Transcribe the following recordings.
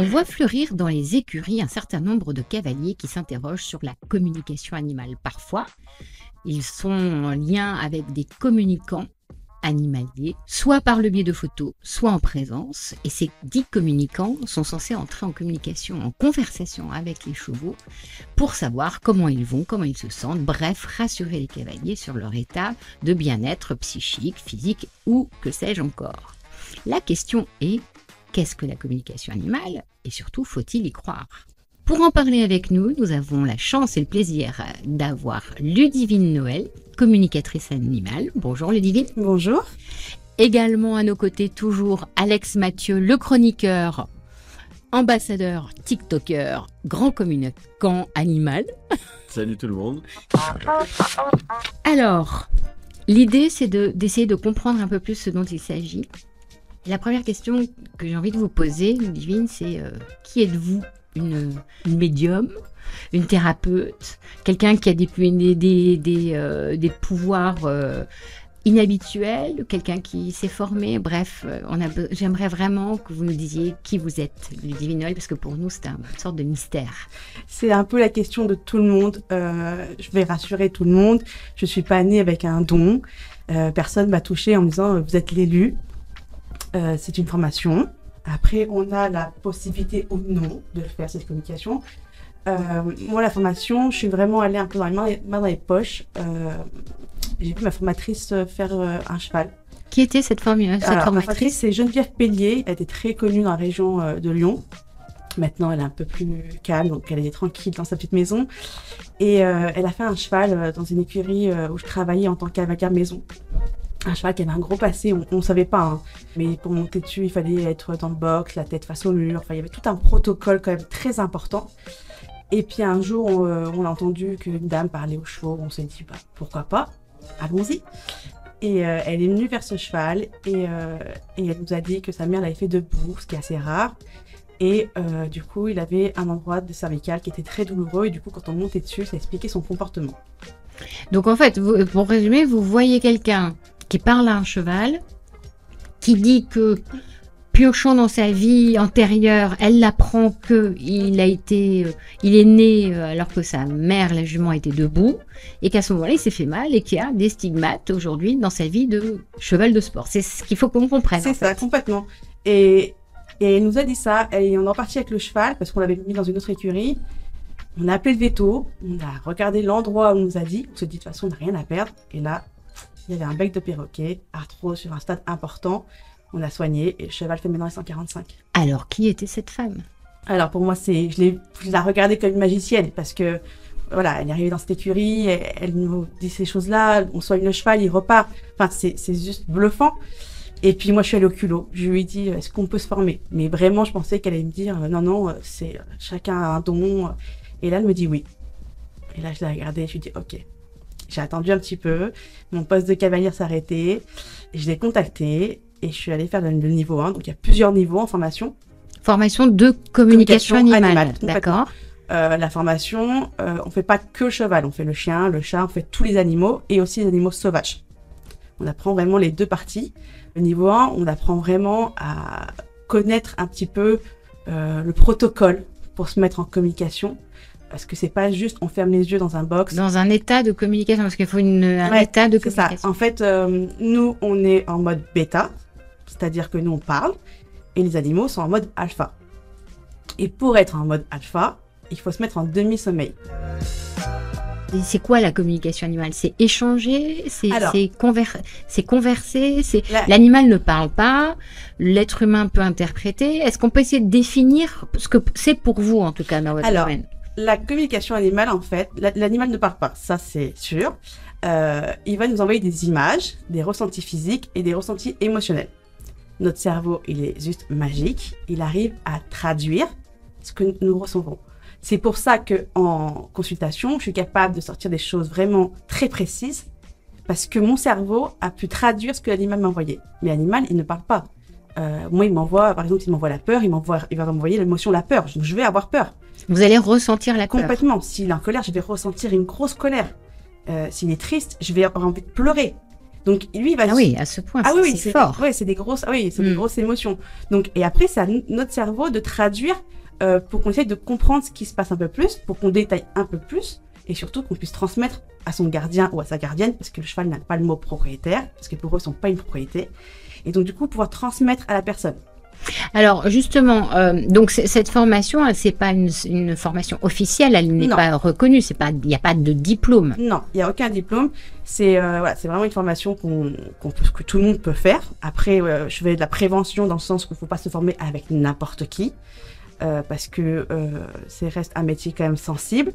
On voit fleurir dans les écuries un certain nombre de cavaliers qui s'interrogent sur la communication animale. Parfois, ils sont en lien avec des communicants animaliers, soit par le biais de photos, soit en présence. Et ces dix communicants sont censés entrer en communication, en conversation avec les chevaux pour savoir comment ils vont, comment ils se sentent, bref, rassurer les cavaliers sur leur état de bien-être psychique, physique ou que sais-je encore. La question est, qu'est-ce que la communication animale et surtout faut-il y croire? Pour en parler avec nous, nous avons la chance et le plaisir d'avoir Ludivine Noël, communicatrice animale. Bonjour Ludivine. Bonjour. Également à nos côtés toujours Alex Mathieu, le chroniqueur, ambassadeur, TikToker, grand communicant animal. Salut tout le monde. Alors, l'idée c'est d'essayer de comprendre un peu plus ce dont il s'agit. La première question que j'ai envie de vous poser, Ludivine, c'est euh, qui êtes-vous? Une, médium, une thérapeute, quelqu'un qui a des, euh, des pouvoirs euh, inhabituels, quelqu'un qui s'est formé? Bref, j'aimerais vraiment que vous nous disiez qui vous êtes, Noël, parce que pour nous, c'est une sorte de mystère. C'est un peu la question de tout le monde. je vais rassurer tout le monde. Je suis pas née avec un don. personne m'a touché en me disant vous êtes l'élu. C'est une formation. Après, on a la possibilité ou non de faire, cette communication. Euh, moi, la formation, je suis vraiment allée un peu dans les mains, dans les poches. Euh, j'ai vu ma formatrice faire euh, un cheval. Qui était cette, formatrice Ma formatrice, c'est Geneviève Pellier. Elle était très connue dans la région de Lyon. Maintenant, elle est un peu plus calme, donc elle est tranquille dans sa petite maison. Et elle a fait un cheval dans une écurie où je travaillais en tant qu'avocat maison un cheval qui avait un gros passé, on ne savait pas. Hein. Mais pour monter dessus, il fallait être dans le box, la tête face au mur. Enfin, il y avait tout un protocole quand même très important. Et puis un jour, on, euh, a entendu qu'une dame parlait aux chevaux. On s'est dit, bah, pourquoi pas? Allons-y. Et euh, elle est venue vers ce cheval et, euh, et, elle nous a dit que sa mère l'avait fait debout, ce qui est assez rare. Et du coup, il avait un endroit de cervical qui était très douloureux. Et du coup, quand on montait dessus, ça expliquait son comportement. Donc en fait, pour résumer, vous voyez quelqu'un qui parle à un cheval, qui dit que piochant dans sa vie antérieure, elle apprend que il a été, euh, il est né euh, alors que sa mère, la jument, était debout, et qu'à ce moment-là, il s'est fait mal et qu'il y a des stigmates aujourd'hui dans sa vie de cheval de sport. C'est ce qu'il faut qu'on comprenne. C'est ça, complètement. Et, et elle nous a dit ça, et on est parti avec le cheval parce qu'on l'avait mis dans une autre écurie. On a appelé le veto, on a regardé l'endroit où on nous a dit, on se dit de toute façon, on n'a rien à perdre, et là, il y avait un bec de perroquet, arthrose sur un stade important. On a soigné et le cheval fait maintenant les 145. Alors, qui était cette femme? Alors, pour moi, c'est, je, l'ai, je la regardais comme une magicienne parce que, voilà, elle est arrivée dans cette écurie, elle, nous dit ces choses-là, on soigne le cheval, il repart. Enfin, c'est, c'est juste bluffant. Et puis moi, je suis allée au culot. Je lui ai dit, est-ce qu'on peut se former? Mais vraiment, je pensais qu'elle allait me dire, non, non, c'est chacun a un don. Et là, elle me dit oui. Et là, je l'ai regardée, je lui ai dit, ok, j'ai attendu un petit peu. Mon poste de cavalier s'arrêtait. Je l'ai contacté et je suis allée faire le, niveau 1. Donc il y a plusieurs niveaux en formation. Formation de communication, animale. D'accord. Euh, la formation, euh, on fait pas que le cheval, on fait le chien, le chat, on fait tous les animaux et aussi les animaux sauvages. On apprend vraiment les deux parties. Le niveau 1, on apprend vraiment à connaître un petit peu euh, le protocole pour se mettre en communication, parce que c'est pas juste on ferme les yeux dans un box. Dans un état de communication, parce qu'il faut une, un état de communication. Ça. En fait, euh, nous, on est en mode bêta, c'est-à-dire que nous, on parle, et les animaux sont en mode alpha. Et pour être en mode alpha, il faut se mettre en demi-sommeil. C'est quoi la communication animale? C'est échanger, c'est converser, c'est l'animal ne parle pas, l'être humain peut interpréter. Est-ce qu'on peut essayer de définir ce que c'est pour vous en tout cas dans votre Alors, domaine? La communication animale, en fait, l'animal ne parle pas, ça c'est sûr. Euh, il va nous envoyer des images, des ressentis physiques et des ressentis émotionnels. Notre cerveau, il est juste magique. Il arrive à traduire ce que nous recevons. C'est pour ça que en consultation, je suis capable de sortir des choses vraiment très précises parce que mon cerveau a pu traduire ce que l'animal m'a envoyé. Mais l'animal, il ne parle pas. Euh, moi, il m'envoie, par exemple, il m'envoie la peur, il m'envoie, il va m'envoyer l'émotion la peur. Donc, je vais avoir peur. Vous allez ressentir la colère. Complètement. S'il est en colère, je vais ressentir une grosse colère. Euh, s'il est triste, je vais avoir envie de pleurer. Donc lui, il va Ah oui, à ce point, ah oui, oui, c'est fort. Ouais, c'est des grosses, ah oui, c'est des Mm. grosses émotions. Donc, et après, c'est à notre cerveau de traduire euh, pour qu'on essaye de comprendre ce qui se passe un peu plus, pour qu'on détaille un peu plus, et surtout qu'on puisse transmettre à son gardien ou à sa gardienne, parce que le cheval n'a pas le mot propriétaire, parce que pour eux, ils sont pas une propriété. Et donc, du coup, pouvoir transmettre à la personne. Alors justement, euh, donc cette formation, c'est pas une, une formation officielle, elle n'est pas reconnue, c'est pas, il n'y a pas de diplôme. Non, il n'y a aucun diplôme. C'est euh, voilà, c'est vraiment une formation qu'on, qu'on peut- que tout le monde peut faire. Après, euh, je fais de la prévention dans le sens qu'il ne faut pas se former avec n'importe qui, parce que c'est reste un métier quand même sensible.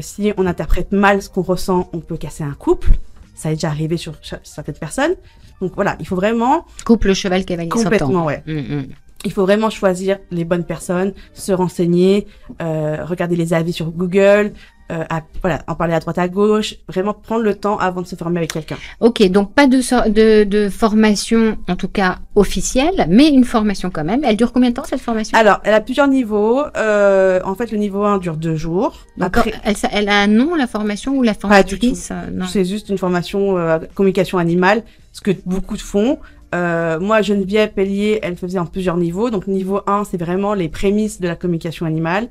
Si on interprète mal ce qu'on ressent, on peut casser un couple. Ça est déjà arrivé sur certaines personnes. Donc voilà, il faut vraiment, Couple cheval cavalier complètement, ouais. Mm, mm. Il faut vraiment choisir les bonnes personnes, se renseigner, euh, regarder les avis sur Google, euh, à- voilà, en parler à droite à gauche, vraiment prendre le temps avant de se former avec quelqu'un. Ok, donc pas de, so- de, de formation, en tout cas officielle, mais une formation quand même. Elle dure combien de temps cette formation? Alors, elle a plusieurs niveaux. Euh, en fait, le niveau 1 dure deux jours. D'accord. Après, Elle, a un nom, la formation, ou la formatrice euh, c'est juste une formation euh, communication animale, ce que beaucoup font. Euh, moi, Geneviève Pellier, elle faisait en plusieurs niveaux. Donc, niveau 1, c'est vraiment les prémices de la communication animale.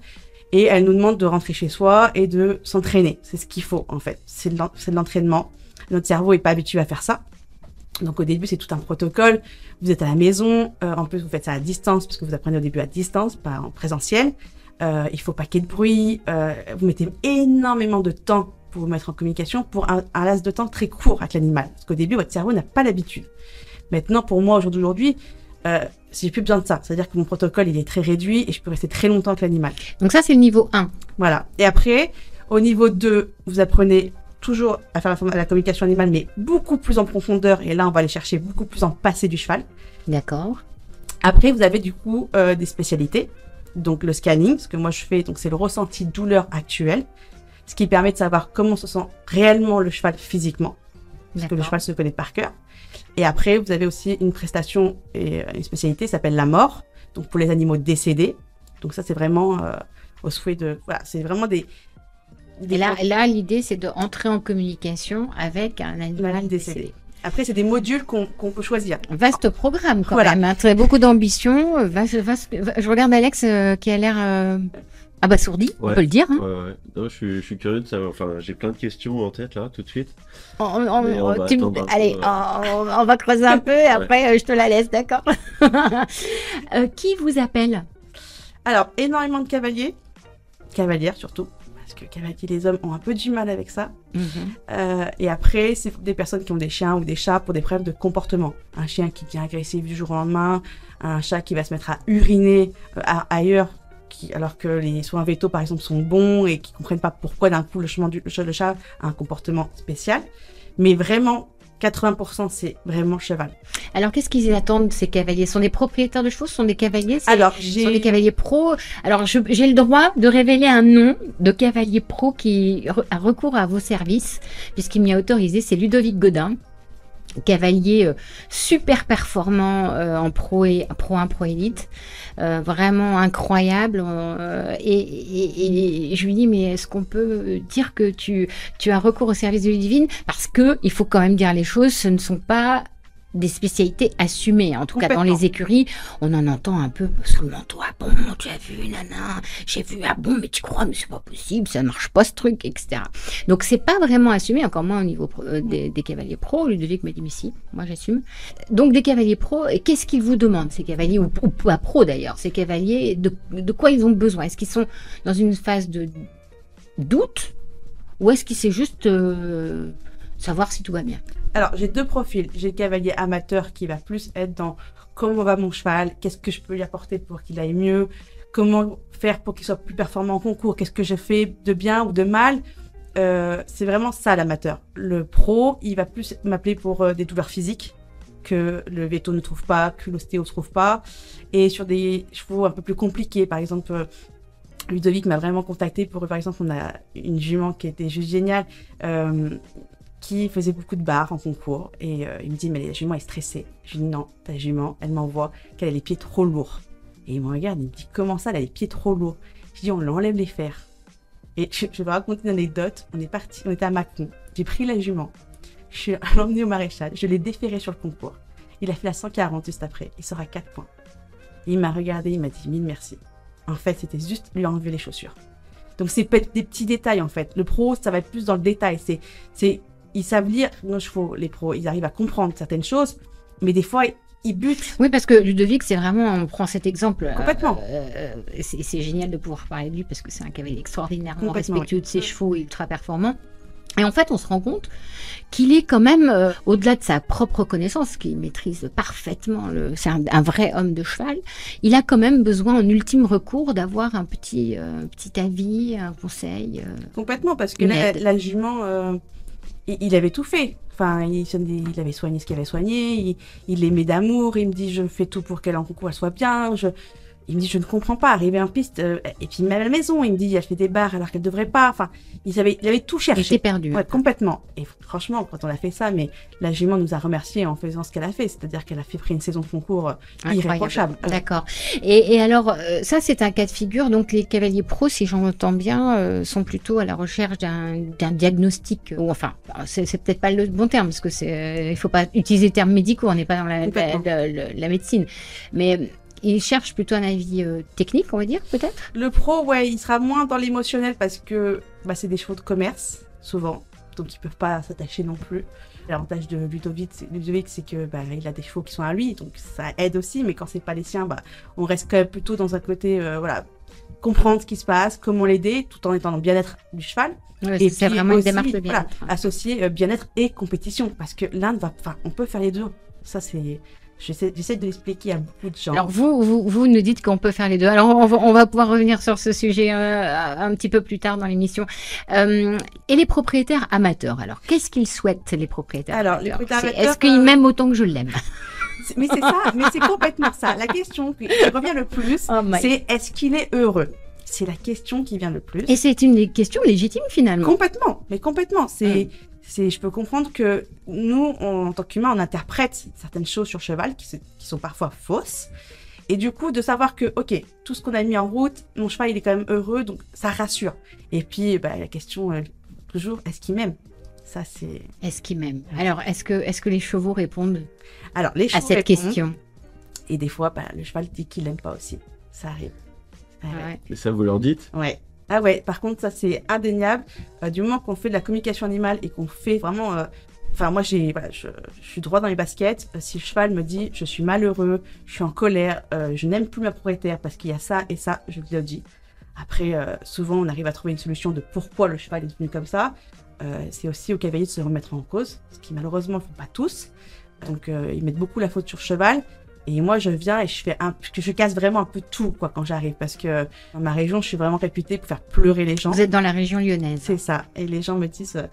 Et elle nous demande de rentrer chez soi et de s'entraîner. C'est ce qu'il faut, en fait. C'est de l'entraînement. Notre cerveau est pas habitué à faire ça. Donc, au début, c'est tout un protocole. Vous êtes à la maison. Euh, en plus, vous faites ça à distance, parce que vous apprenez au début à distance, pas en présentiel. Euh, il faut pas qu'il y ait de bruit. Euh, vous mettez énormément de temps pour vous mettre en communication pour un, un laps de temps très court avec l'animal. Parce qu'au début, votre cerveau n'a pas l'habitude. Maintenant, pour moi, aujourd'hui, euh, j'ai plus besoin de ça. C'est-à-dire que mon protocole, il est très réduit et je peux rester très longtemps avec l'animal. Donc ça, c'est le niveau 1. Voilà. Et après, au niveau 2, vous apprenez toujours à faire la, communication animale, mais beaucoup plus en profondeur. Et là, on va aller chercher beaucoup plus en passé du cheval. D'accord. Après, vous avez du coup euh, des spécialités. Donc le scanning, ce que moi je fais, donc c'est le ressenti douleur actuel, ce qui permet de savoir comment se sent réellement le cheval physiquement, parce que le cheval se connaît par cœur. Et après, vous avez aussi une prestation et euh, une spécialité qui s'appelle la mort, donc pour les animaux décédés. Donc ça, c'est vraiment euh, au souhait de, voilà, c'est vraiment des. des Et là, là l'idée, c'est de entrer en communication avec un animal décédé. décédé. Après, c'est des modules qu'on peut choisir. Vaste programme quand Voilà. même, hein. Très- beaucoup d'ambition. euh, vaste- vaste- va- Je regarde Alex euh, qui a l'air euh, abasourdi, on Ouais. peut le dire. hein. Ouais, ouais. Non, je, suis, je suis curieux de savoir. Enfin, j'ai plein de questions en tête là, tout de suite. On- on- on on- va tu allez, on, on va creuser un peu et après euh, je te la laisse, d'accord Euh, Qui vous appelle? Alors, énormément de cavaliers, cavalières surtout, parce que cavaliers, les hommes ont un peu du mal avec ça. Mhm. Euh, et après, c'est des personnes qui ont des chiens ou des chats pour des problèmes de comportement. Un chien qui devient agressif du jour au lendemain, un chat qui va se mettre à uriner euh, à- ailleurs, qui, alors que les soins vétos, par exemple, sont bons et qui comprennent pas pourquoi d'un coup le, chemin du, le chat a un comportement spécial. Mais vraiment, 80% c'est vraiment cheval. Alors qu'est-ce qu'ils attendent ces cavaliers? Ce sont des propriétaires de chevaux Ce sont des cavaliers? Alors, sont des cavaliers pro. Alors, j'ai le droit de révéler un nom de cavalier pro qui a recours à vos services, puisqu'il m'y a autorisé. C'est Ludovic Godin, cavalier euh, super performant euh, en pro et pro 1 pro élite, Euh, vraiment incroyable. et, et- et je lui dis mais est-ce qu'on peut dire que tu tu as recours au service de Ludivine? Parce que il faut quand même dire les choses. Ce ne sont pas des spécialités assumées. En tout cas, dans les écuries, on en entend un peu sous le manteau. Ah bon, tu as vu, nana, j'ai vu, ah bon, mais tu crois, mais c'est pas possible, ça marche pas ce truc, etc. Donc, c'est pas vraiment assumé, encore moins au niveau euh, des, des cavaliers pro. Ludovic m'a dit, mais si, moi j'assume. Donc, des cavaliers pro, et qu'est-ce qu'ils vous demandent, ces cavaliers, ou, ou pas pro d'ailleurs, ces cavaliers, de, de quoi ils ont besoin? Est-ce qu'ils sont dans une phase de doute, ou est-ce qu'ils c'est juste euh, savoir si tout va bien? Alors, j'ai deux profils. J'ai le cavalier amateur qui va plus être dans comment va mon cheval, qu'est-ce que je peux lui apporter pour qu'il aille mieux, comment faire pour qu'il soit plus performant en concours, qu'est-ce que je fais de bien ou de mal. Euh, c'est vraiment ça l'amateur. Le pro, il va plus m'appeler pour euh, des douleurs physiques que le veto ne trouve pas, que l'ostéo ne trouve pas. Et sur des chevaux un peu plus compliqués, par exemple, euh, Ludovic m'a vraiment contacté pour, par exemple, on a une jument qui était juste géniale. Qui faisait beaucoup de barres en concours. Et euh, il me dit, mais la jument est stressée. Je lui dis, non, ta jument, elle m'envoie qu'elle a les pieds trop lourds. Et il me regarde, il me dit, comment ça, elle a les pieds trop lourds? Je dis, on l'enlève les fers. Et je, vais raconter une anecdote. On est parti, on était à Macron. J'ai pris la jument. Je suis l'emmené au maréchal. Je l'ai déféré sur le concours. Il a fait la 140 juste après. Il sera 4 points. Il m'a regardé, il m'a dit mille merci. En fait, c'était juste lui enlever les chaussures. Donc, c'est peut-être des petits détails, en fait. Le pro, ça va être plus dans le détail. C'est, ils savent lire nos chevaux, les pros. Ils arrivent à comprendre certaines choses. Mais des fois, ils butent. Oui, parce que Ludovic, c'est vraiment, on prend cet exemple. euh, Complètement. euh, c'est c'est génial de pouvoir parler de lui parce que c'est un cavalier extraordinairement respectueux de ses chevaux et ultra performant. Et en fait, on se rend compte qu'il est quand même, euh, au-delà de sa propre connaissance, qu'il maîtrise parfaitement, c'est un, un vrai homme de cheval, il a quand même besoin en ultime recours d'avoir un petit, euh, petit avis, un conseil. euh. Complètement, parce que là, aide. la jument, il, avait tout fait. Enfin, il, il avait soigné ce qu'il avait soigné, il, l'aimait d'amour, il me dit je fais tout pour qu'elle en concours soit bien. Il me dit je ne comprends pas, arriver en piste, euh, et puis même à la maison, il me dit elle fait des barres alors qu'elle devrait pas. Enfin, il avait, il avait tout Il cherché. était perdu. Ouais, complètement. Et franchement, quand on a fait ça, mais la jument nous a remercié en faisant ce qu'elle a fait, c'est-à-dire qu'elle a fait pris une saison de concours euh, irréprochable. D'accord. Et, et alors, euh, ça, c'est un cas de figure. Donc, les cavaliers pros, si j'entends bien, euh, sont plutôt à la recherche d'un diagnostic. Ou enfin, c'est peut-être pas le bon terme, parce que c'est, euh, il faut pas utiliser les termes médicaux. On n'est pas dans la- la médecine, mais ils cherchent plutôt un avis euh, technique, on va dire, peut-être? Le pro, ouais, il sera moins dans l'émotionnel parce que bah, c'est des chevaux de commerce, souvent. Donc ils peuvent pas s'attacher non plus. L'avantage de Ludovic, c'est- Ludovic, c'est que bah, il a des chevaux qui sont à lui, donc ça aide aussi. Mais quand c'est pas les siens, bah, on reste quand même plutôt dans un côté, euh, voilà, comprendre ce qui se passe, comment l'aider, tout en étant dans le bien-être du cheval. Ouais, Et c'est vraiment une démarche de voilà, bien-être. associer euh, bien-être et compétition, parce que l'un va, enfin, on peut faire les deux. Ça c'est, j'essaie, de l'expliquer à beaucoup de gens. Alors vous, vous, vous nous dites qu'on peut faire les deux. Alors on va, on va pouvoir revenir sur ce sujet euh, un petit peu plus tard dans l'émission. Euh, et les propriétaires amateurs. Alors qu'est-ce qu'ils souhaitent les propriétaires Alors, les amateurs Est-ce qu'ils euh, m'aiment autant que je l'aime? Mais c'est ça, mais c'est complètement ça. La question qui revient le plus, Oh c'est est-ce qu'il est heureux? C'est la question qui vient le plus. Et c'est une des questions légitimes finalement. Complètement, mais complètement. C'est, Mm. C'est, je peux comprendre que nous, on- en tant qu'humains, on interprète certaines choses sur cheval qui, se- qui sont parfois fausses. Et du coup, de savoir que, ok, tout ce qu'on a mis en route, mon cheval, il est quand même heureux, donc ça rassure. Et puis, bah, la question, euh, toujours, est-ce qu'il m'aime? Ça, c'est. Est-ce qu'ils m'aiment Alors est-ce que, est-ce que les chevaux répondent Alors, les à chevaux cette répondent, question? Et des fois, bah, le cheval dit qu'il l'aime pas aussi. Ça arrive. Ouais, ouais. Ouais. Et ça, vous leur dites? Ouais. Ah ouais, par contre, ça c'est indéniable. Euh, du moment qu'on fait de la communication animale et qu'on fait vraiment. euh, Enfin, moi, j'ai, je, suis droit dans les baskets. Euh, si le cheval me dit, je suis malheureux, je suis en colère, je n'aime plus ma propriétaire parce qu'il y a ça et ça, je le dis. Après, souvent, on arrive à trouver une solution de pourquoi le cheval est devenu comme ça. C'est aussi au cavalier de se remettre en cause, ce qui malheureusement ne font pas tous. Donc, ils mettent beaucoup la faute sur cheval. Et moi, je viens et je fais un, je casse vraiment un peu tout, quoi, quand j'arrive. Parce que dans ma région, je suis vraiment réputée pour faire pleurer les gens. Vous êtes dans la région lyonnaise. C'est ça. Et les gens me disent, euh,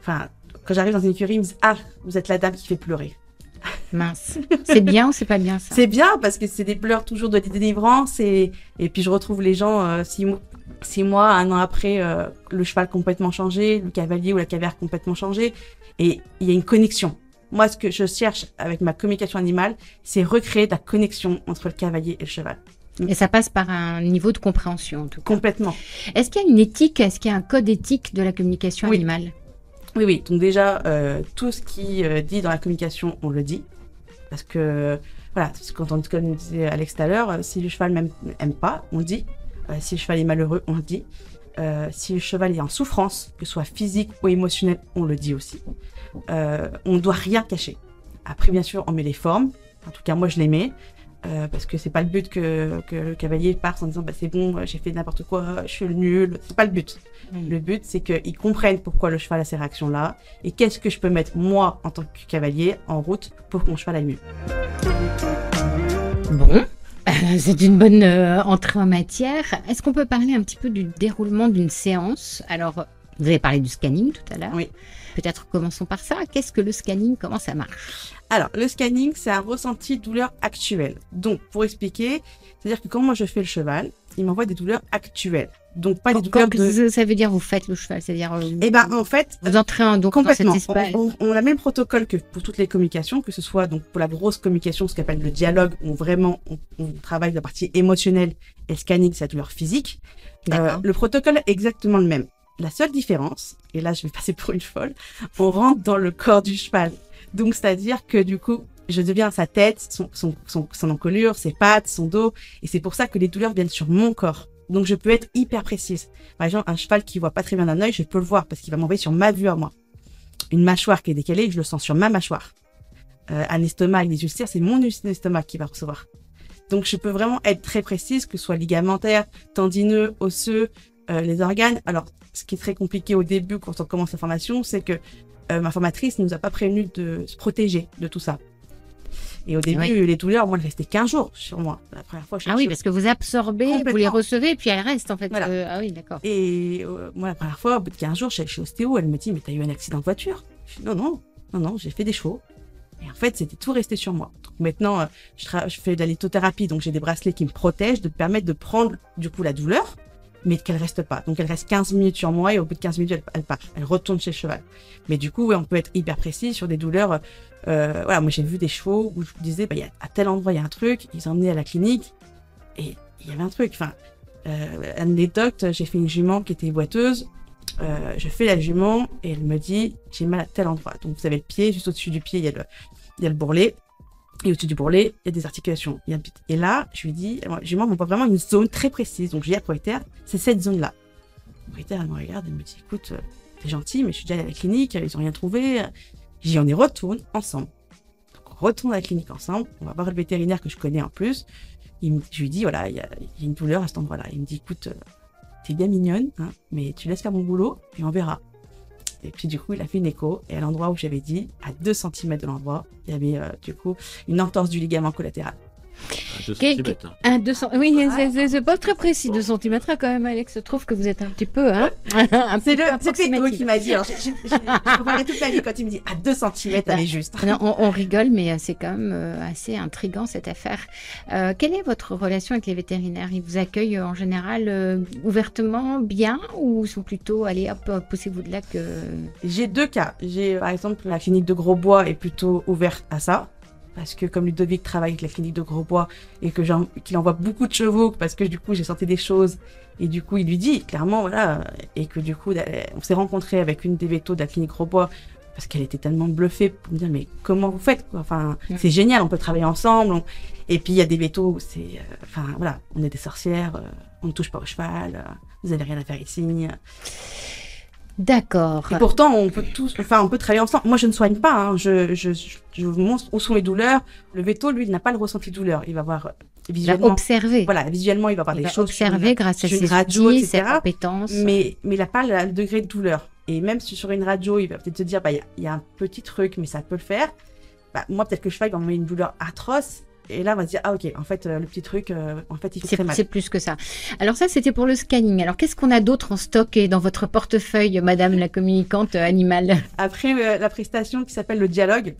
enfin, quand j'arrive dans une écurie, ils me disent, ah, vous êtes la dame qui fait pleurer. Mince. C'est bien ou c'est pas bien ça? C'est bien parce que c'est des pleurs toujours de délivrance et, et puis je retrouve les gens euh, six, mois, six mois, un an après, euh, le cheval complètement changé, le cavalier ou la cavalière complètement changé et il y a une connexion. Moi, ce que je cherche avec ma communication animale, c'est recréer la connexion entre le cavalier et le cheval. Et ça passe par un niveau de compréhension en tout cas. Complètement. Est-ce qu'il y a une éthique Est-ce qu'il y a un code éthique de la communication Oui. animale? Oui, oui. Donc déjà, euh, tout ce qui euh, dit dans la communication, on le dit. Parce que, voilà, parce que quand on comme disait Alex tout à l'heure, euh, si le cheval n'aime aime pas, on le dit. Euh, si le cheval est malheureux, on le dit. Si le cheval est en souffrance, que ce soit physique ou émotionnelle, on le dit aussi. Euh, on ne doit rien cacher. Après, bien sûr, on met les formes. En tout cas, moi, je les mets. euh, parce que c'est pas le but que, que le cavalier parte en disant bah, c'est bon, j'ai fait n'importe quoi, je suis le nul. C'est pas le but. Le but, c'est qu'ils comprennent pourquoi le cheval a ces réactions-là et qu'est-ce que je peux mettre moi en tant que cavalier en route pour que mon cheval aille mieux. Bon, c'est une bonne euh, entrée en matière. Est-ce qu'on peut parler un petit peu du déroulement d'une séance? Alors, vous avez parlé du scanning tout à l'heure. Oui. Peut-être commençons par ça. Qu'est-ce que le scanning? Comment ça marche? Alors, le scanning, c'est un ressenti de douleur actuelle. Donc, pour expliquer, c'est-à-dire que quand moi je fais le cheval, il m'envoie des douleurs actuelles. Donc, pas des douleurs de... ça- veut dire vous faites le cheval, c'est-à-dire euh, Eh ben, en fait, vous entrez en, donc dans cet Complètement. espace. On, on- on a le même protocole que pour toutes les communications, que ce soit donc pour la grosse communication, ce qu'on appelle le dialogue, où vraiment on, on travaille la partie émotionnelle et le scanning, c'est la douleur physique. Euh, le protocole est exactement le même. La seule différence, et là je vais passer pour une folle, on rentre dans le corps du cheval. Donc c'est-à-dire que du coup, je deviens sa tête, son, son, son, son encolure, ses pattes, son dos, et c'est pour ça que les douleurs viennent sur mon corps. Donc je peux être hyper précise. Par exemple, un cheval qui voit pas très bien d'un œil, je peux le voir parce qu'il va m'envoyer sur ma vue à moi. Une mâchoire qui est décalée, je le sens sur ma mâchoire. Euh, un estomac des ulcères, c'est mon estomac qui va recevoir. Donc je peux vraiment être très précise, que ce soit ligamentaire, tendineux, osseux, euh, les organes. Alors ce qui est très compliqué au début quand on commence la formation, c'est que euh, ma formatrice ne nous a pas prévenu de se protéger de tout ça. Et au début, Oui. les douleurs, moi, elles restaient 15 jours sur moi. La première fois, je Ah oui, parce que vous absorbez, vous les recevez, et puis elles restent en fait. Voilà. Euh, ah oui, d'accord. Et euh, moi, la première fois, au bout de 15 jours, je suis allée chez ostéo, elle me dit, mais t'as eu un accident de voiture? Je dis, non, non, non, non, j'ai fait des chevaux. Et en fait, c'était tout resté sur moi. Donc maintenant, euh, je fais de la lithothérapie, donc j'ai des bracelets qui me protègent, de me permettre de prendre, du coup, la douleur, mais qu'elle reste pas. Donc elle reste 15 minutes sur moi, et au bout de 15 minutes, elle, part. Elle retourne chez le cheval. Mais du coup, ouais, on peut être hyper précis sur des douleurs. Euh, voilà, moi, j'ai vu des chevaux où je vous disais, bah, y a, à tel endroit, il y a un truc, ils ont emmené à la clinique, et il y avait un truc. Enfin, euh, anecdote, j'ai fait une jument qui était boiteuse. Euh, je fais la jument et elle me dit j'ai mal à tel endroit. Donc vous avez le pied, juste au-dessus du pied, il y a le, il y a le bourrelet. Et au-dessus du bourrelet, il y a des articulations. Et là, je lui dis, la jument m'envoie vraiment une zone très précise. Donc je dis à la propriétaire, c'est cette zone-là. La propriétaire, elle me regarde, elle me dit écoute, euh, t'es gentil, mais je suis déjà allée à la clinique, ils ont rien trouvé. J'y on y retourne ensemble. Donc on retourne à la clinique ensemble, on va voir le vétérinaire que je connais en plus. Il me- je lui dis, voilà, il y a, il y a une douleur à cet endroit-là. Il me dit, écoute, euh, t'es bien mignonne, hein, mais tu laisses faire mon boulot et on verra. Et puis du coup, il a fait une écho et à l'endroit où j'avais dit, à 2 cm de l'endroit, il y avait euh, du coup une entorse du ligament collatéral. À 2 Quel- centimètres, hein. Un 200... Oui, c'est- pas très précis, 2 cm quand même, Alex. Je trouve que vous êtes un petit peu, hein un C'est petit le, Pedro qui m'a dit, alors j'ai- j'ai préparé toute ma vie quand il me dit à 2 cm, elle est juste. Non, on, on rigole, mais euh, c'est quand même euh, assez intriguant cette affaire. Euh, quelle est votre relation avec les vétérinaires? Ils vous accueillent en général euh, ouvertement, bien, ou sont plutôt, allez hop, poussez-vous de là que... J'ai deux cas. J'ai, par exemple, la clinique de Grosbois est plutôt ouverte à ça. Parce que comme Ludovic travaille avec la clinique de Grosbois et que j'en- qu'il envoie beaucoup de chevaux, parce que du coup j'ai senti des choses, et du coup il lui dit clairement, voilà, et que du coup on s'est rencontré avec une des vétos de la clinique Grosbois, parce qu'elle était tellement bluffée pour me dire, mais comment vous faites quoi? Enfin, c'est génial, on peut travailler ensemble. on- Et puis il y a des vétos où c'est, euh, enfin voilà, on est des sorcières, euh, on ne touche pas au cheval, euh, vous avez rien à faire ici. D'accord. Et pourtant, on peut tous, enfin, on peut travailler ensemble. Moi, je ne soigne pas. Hein. Je, je, je vous montre où sont les douleurs. Le veto, lui, il n'a pas le ressenti de douleur. Il va voir euh, Il va visuellement. observer. Voilà, visuellement, il va voir Il des va choses. observer grâce à ses radio, outils, etc. ses compétences. Mais, mais il n'a pas le, degré de douleur. Et même si sur une radio, il va peut-être se dire, bah, il y a- il y, a un petit truc, mais ça peut le faire. Bah, moi, peut-être que le cheval, il va m'envoyer une douleur atroce. Et là, on va se dire, ah, ok, en fait, euh, le petit truc, euh, en fait, il fait très mal. c'est plus que ça. Alors ça, c'était pour le scanning. Alors qu'est-ce qu'on a d'autre en stock et dans votre portefeuille, Madame la communicante animale? Après, euh, la prestation qui s'appelle le dialogue,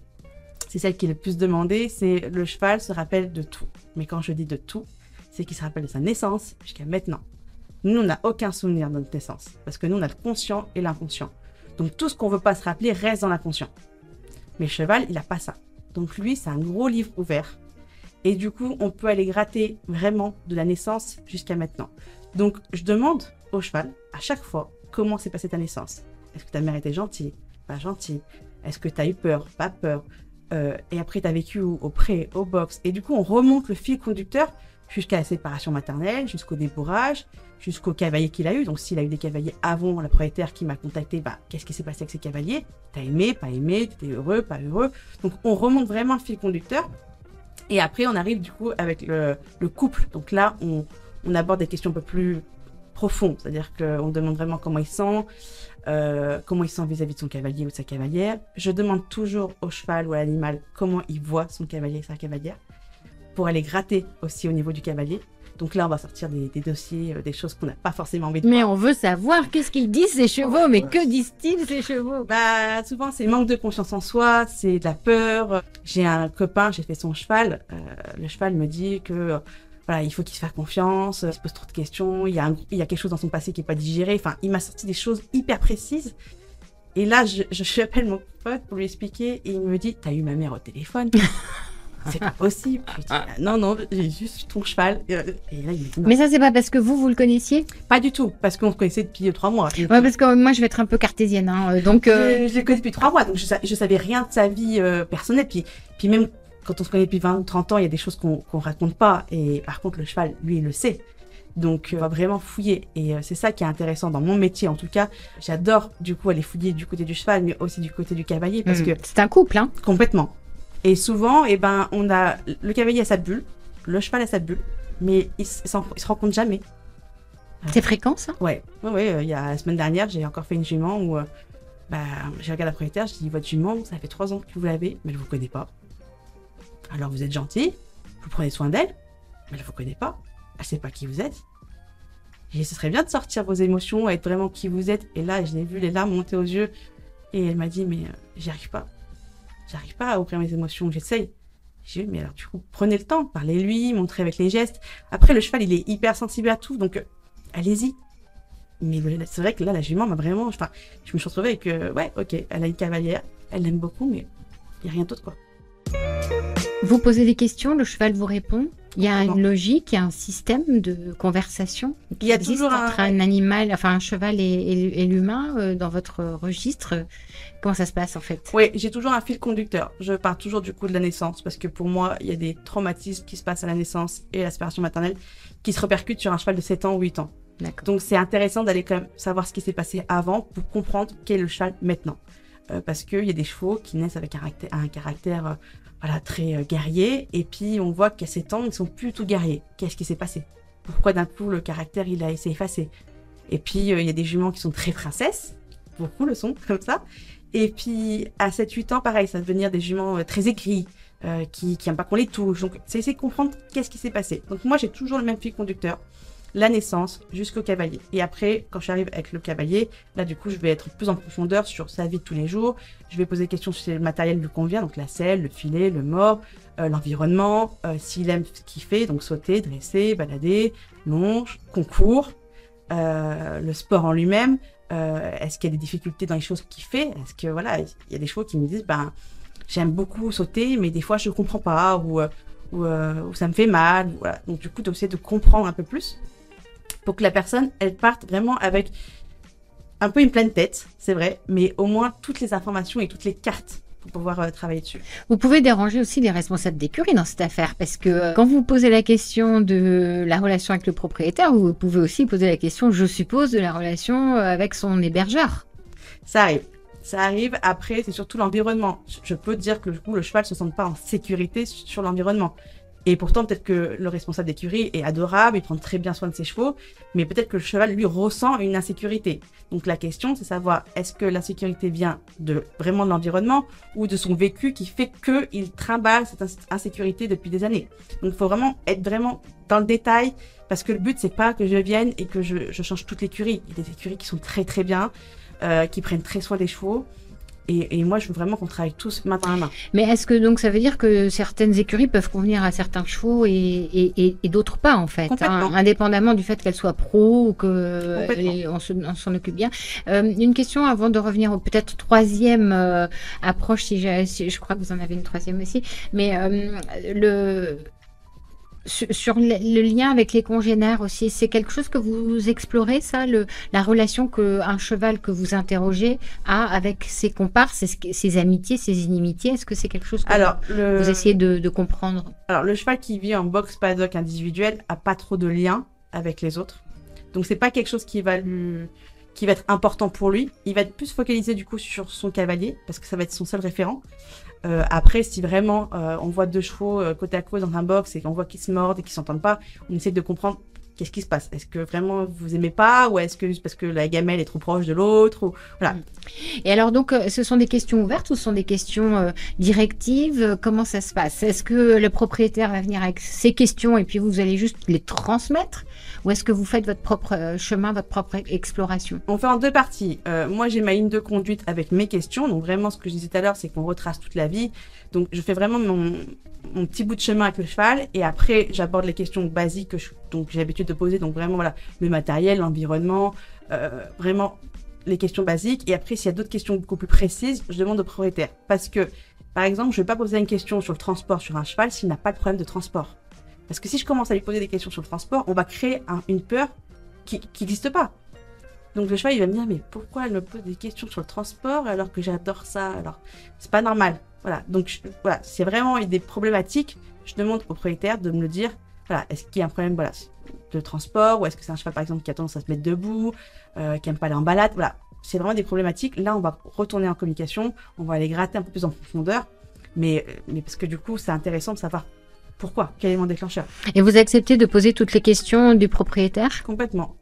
c'est celle qui est le plus demandée, c'est le cheval se rappelle de tout. Mais quand je dis de tout, c'est qu'il se rappelle de sa naissance jusqu'à maintenant. Nous, on n'a aucun souvenir de notre naissance, parce que nous, on a le conscient et l'inconscient. Donc tout ce qu'on veut pas se rappeler reste dans l'inconscient. Mais le cheval, il n'a pas ça. Donc lui, c'est un gros livre ouvert. Et du coup, on peut aller gratter vraiment de la naissance jusqu'à maintenant. Donc je demande au cheval, à chaque fois, comment s'est passée ta naissance? Est-ce que ta mère était gentille? Pas gentille? Est-ce que tu as eu peur? Pas peur? Euh, Et après, tu as vécu au pré, au box. Et du coup, on remonte le fil conducteur jusqu'à la séparation maternelle, jusqu'au débourrage, jusqu'au cavalier qu'il a eu. Donc, s'il a eu des cavaliers avant la propriétaire qui m'a contacté, bah, qu'est-ce qui s'est passé avec ces cavaliers? T'as aimé, pas aimé, t'étais heureux, pas heureux? Donc, on remonte vraiment le fil conducteur. Et après, on arrive du coup avec le, le couple. Donc là, on, on aborde des questions un peu plus profondes. C'est-à-dire qu'on demande vraiment comment il sent, euh, comment il sent vis-à-vis de son cavalier ou de sa cavalière. Je demande toujours au cheval ou à l'animal comment il voit son cavalier et sa cavalière pour aller gratter aussi au niveau du cavalier. Donc là, on va sortir des, des dossiers, euh, des choses qu'on n'a pas forcément envie de Mais voir. on veut savoir qu'est-ce qu'ils disent ces chevaux. Mais que disent-ils ces chevaux? Bah, souvent, c'est manque de confiance en soi, c'est de la peur. J'ai un copain, j'ai fait son cheval. euh, le cheval me dit que euh, voilà, il faut qu'il se fasse confiance, il se pose trop de questions, il y a, un- il y a quelque chose dans son passé qui est pas digéré. Enfin, il m'a sorti des choses hyper précises. Et là, je, je, j'appelle mon pote pour lui expliquer et il me dit, t'as eu ma mère au téléphone c'est pas possible. Ah, non, non, j'ai juste ton cheval. Et, euh, et là, il me dit, non, Mais ça, c'est pas parce que vous, vous le connaissiez pas du tout, parce qu'on se connaissait depuis trois mois. Ouais, parce que moi, je vais être un peu cartésienne. Hein, euh, donc, euh, Je, je l'ai connu depuis trois mois, donc je, sa- je savais rien de sa vie euh, personnelle. Puis, puis même quand on se connaît depuis 20 ou 30 ans, il y a des choses qu'on raconte pas. Et par contre, le cheval, lui, il le sait. Donc, on va vraiment fouiller. Et c'est ça qui est intéressant dans mon métier, en tout cas. J'adore, du coup, aller fouiller du côté du cheval, mais aussi du côté du cavalier, parce hmm, que c'est un couple. Hein. complètement. Et souvent, eh ben, on a le cavalier à sa bulle, le cheval à sa bulle, mais ils, ils se rencontrent jamais. C'est fréquent, ça? Ouais, ouais, ouais. euh, il y a la semaine dernière, j'ai encore fait une jument où euh, bah, j'ai regardé la propriétaire, j'ai dit Votre jument, ça fait trois ans que vous l'avez, mais elle vous connaît pas. Alors vous êtes gentil, vous prenez soin d'elle, mais elle vous connaît pas. Elle sait pas qui vous êtes. Et ce serait bien de sortir vos émotions, être vraiment qui vous êtes. Et là, je l'ai vu les larmes monter aux yeux. Et elle m'a dit Mais euh, j'y arrive pas. J'arrive pas à ouvrir mes émotions, j'essaye. J'ai dit, mais alors du coup, prenez le temps, parlez-lui, montrez avec les gestes. Après, le cheval, il est hyper sensible à tout, donc euh, allez-y. Mais c'est vrai que là, la jument m'a vraiment. Enfin, je me suis retrouvée avec. euh, ouais, ok, elle a une cavalière, elle l'aime beaucoup, mais il n'y a rien d'autre, quoi. Vous posez des questions, le cheval vous répond. Il y a une logique, il y a un système de conversation. qui Il y a existe toujours un- entre un animal, enfin un cheval et, et- et l'humain euh, dans votre registre. Comment ça se passe en fait? Oui, j'ai toujours un fil conducteur. Je pars toujours du coup de la naissance, parce que pour moi, il y a des traumatismes qui se passent à la naissance et à l'aspiration maternelle qui se répercutent sur un cheval de 7 ans ou 8 ans. Donc c'est intéressant d'aller quand même savoir ce qui s'est passé avant pour comprendre quel est le cheval maintenant. Euh, parce qu'il y a des chevaux qui naissent avec un caractère, un caractère euh, voilà, très euh, guerrier, et puis on voit qu'à 7 ans, ils sont plus tout guerriers. Qu'est-ce qui s'est passé? Pourquoi d'un coup le caractère il a s'est effacé Et puis euh, il y a des juments qui sont très princesses, beaucoup le sont comme ça. Et puis à 7-8 ans, pareil, ça va des juments euh, très euh, qui n'aiment pas qu'on les touche. Donc c'est essayer de comprendre qu'est-ce qui s'est passé. Donc moi j'ai toujours le même fil conducteur la naissance jusqu'au cavalier. Et après, quand j'arrive avec le cavalier, là du coup, je vais être plus en profondeur sur sa vie de tous les jours. Je vais poser des questions sur le matériel lui convient, donc la selle, le filet, le mort, euh, l'environnement, euh, s'il aime ce qu'il fait, donc sauter, dresser, balader, longe, concours, euh, le sport en lui-même. Est-ce qu'il y a des difficultés dans les choses qu'il fait? Est-ce que voilà, il y a des chevaux qui me disent, ben j'aime beaucoup sauter, mais des fois je comprends pas ou ça me fait mal. Voilà. Donc du coup, d'essayer de comprendre un peu plus pour que la personne, elle parte vraiment avec un peu une pleine tête, c'est vrai, mais au moins toutes les informations et toutes les cartes pour pouvoir euh, travailler dessus. Vous pouvez déranger aussi les responsables d'écurie dans cette affaire parce que euh, quand vous posez la question de la relation avec le propriétaire, vous pouvez aussi poser la question, je suppose, de la relation euh, avec son hébergeur. Ça arrive. Ça arrive. Après, c'est surtout l'environnement. Je- peux dire que du coup, le cheval se sent pas en sécurité su- sur l'environnement. Et pourtant, peut-être que le responsable d'écurie est adorable, il prend très bien soin de ses chevaux, mais peut-être que le cheval, lui, ressent une insécurité. Donc la question, c'est savoir, est-ce que l'insécurité vient de vraiment de l'environnement ou de son vécu qui fait qu'il trimballe cette ins- insécurité depuis des années? Donc il faut vraiment être vraiment dans le détail, parce que le but, c'est pas que je vienne et que je, je change toute l'écurie. Il y a des écuries qui sont très très bien, euh, qui prennent très soin des chevaux. Et, et moi, je veux vraiment qu'on travaille tous main la main. Mais est-ce que donc ça veut dire que certaines écuries peuvent convenir à certains chevaux et, et, et- d'autres pas en fait, hein, indépendamment du fait qu'elles soient pro ou que on se- on s'en occupe bien. Euh, une question avant de revenir au peut-être troisième euh, approche, si, si- je crois que vous en avez une troisième aussi, mais euh, le sur, sur le, le lien avec les congénères aussi, c'est quelque chose que vous explorez ça, le, la relation que un cheval que vous interrogez a avec ses comparses, ses, ses amitiés, ses inimitiés? Est-ce que c'est quelque chose que Alors, le, vous essayez de, de comprendre? Alors, le cheval qui vit en box paddock individuel a pas trop de lien avec les autres. Donc, c'est pas quelque chose qui va lui, qui va être important pour lui. Il va être plus focalisé du coup sur son cavalier parce que ça va être son seul référent. Euh, après, si vraiment euh, on voit deux chevaux euh, côte à côte dans un box et qu'on voit qu'ils se mordent et qu'ils s'entendent pas, on essaie de comprendre qu'est-ce qui se passe. Est-ce que vraiment vous aimez pas ou est-ce que juste parce que la gamelle est trop proche de l'autre voilà. Et alors donc, ce sont des questions ouvertes ou ce sont des questions directives? Comment ça se passe? Est-ce que le propriétaire va venir avec ses questions et puis vous allez juste les transmettre? Ou est-ce que vous faites votre propre euh, chemin, votre propre exploration? On fait en deux parties. Euh, moi, j'ai ma ligne de conduite avec mes questions. Donc vraiment, ce que je disais tout à l'heure, c'est qu'on retrace toute la vie. Donc je fais vraiment mon, petit bout de chemin avec le cheval. Et après, j'aborde les questions basiques que j'ai l'habitude de poser. Donc vraiment, voilà, le matériel, l'environnement, euh, vraiment les questions basiques. Et après, s'il y a d'autres questions beaucoup plus précises, je demande au propriétaire. Parce que Par exemple, je ne vais pas poser une question sur le transport sur un cheval s'il n'a pas de problème de transport. Parce que si je commence à lui poser des questions sur le transport, on va créer un- une peur qui n'existe pas. Donc le cheval, il va me dire, mais pourquoi elle me pose des questions sur le transport alors que j'adore ça Alors, c'est pas normal. Voilà. Donc, je- voilà, c'est vraiment des problématiques. Je demande au propriétaire de me le dire. Voilà, est-ce qu'il y a un problème de transport ou est-ce que c'est un cheval, par exemple, qui a tendance à se mettre debout, euh, qui aime pas aller en balade? Voilà, c'est vraiment des problématiques. Là, on va retourner en communication, on va aller gratter un peu plus en profondeur. Mais, mais parce que du coup, c'est intéressant de savoir pourquoi, quel élément déclencheur? Et vous acceptez de poser toutes les questions du propriétaire? Complètement.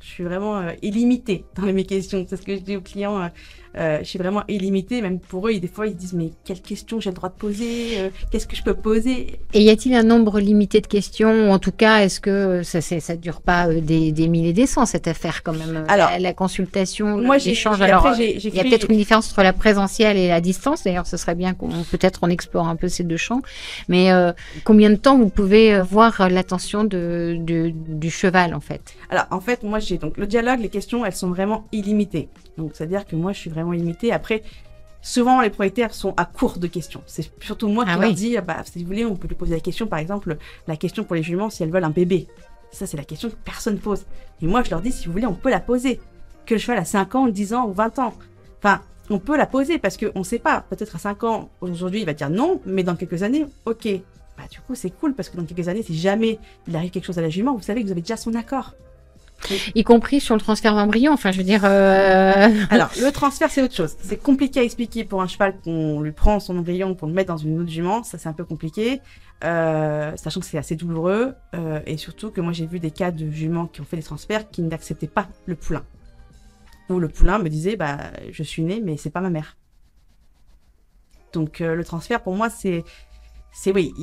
Je suis vraiment euh, illimitée dans mes questions. C'est ce que je dis aux clients. euh, euh, je suis vraiment illimitée. Même pour eux, des fois, ils se disent Mais quelles questions j'ai le droit de poser Euh, Qu'est-ce que je peux poser? Et y a-t-il un nombre limité de questions? Ou en tout cas, est-ce que ça c'est- ça dure pas euh, des, des milliers et des cents cette affaire quand même euh, Alors, la, la consultation, l'échange? Alors, il y a peut-être une différence entre la présentielle et la distance. D'ailleurs, ce serait bien qu'on peut-être on explore un peu ces deux champs. Mais euh, combien de temps vous pouvez euh, voir l'attention de, de- du cheval en fait? Alors, en fait, moi, j'ai donc le dialogue, les questions, elles sont vraiment illimitées. Donc, c'est-à-dire que moi, je suis vraiment limitée. Après, souvent, les propriétaires sont à court de questions. C'est surtout moi qui Ah leur oui. dis, ah bah, si vous voulez, on peut lui poser la question, par exemple, la question pour les juments, si elles veulent un bébé. Ça, c'est la question que personne pose. Et moi, je leur dis, si vous voulez, on peut la poser. Que le cheval a 5 ans, 10 ans ou 20 ans. Enfin, on peut la poser parce qu'on ne sait pas. Peut-être à 5 ans, aujourd'hui, il va dire non, mais dans quelques années, ok. Bah, du coup, c'est cool parce que dans quelques années, si jamais il arrive quelque chose à la jument, vous savez que vous avez déjà son accord. Y compris sur le transfert d'embryon. Enfin, je veux dire. euh, Alors, le transfert, c'est autre chose. C'est compliqué à expliquer pour un cheval qu'on lui prend son embryon pour le mettre dans une autre jument. Ça, c'est un peu compliqué. Euh, sachant que c'est assez douloureux. euh, et surtout que moi, j'ai vu des cas de juments qui ont fait des transferts qui n'acceptaient pas le poulain. Où le poulain me disait, bah, je suis né, mais c'est pas ma mère. Donc, euh, le transfert, pour moi, c'est. C'est oui,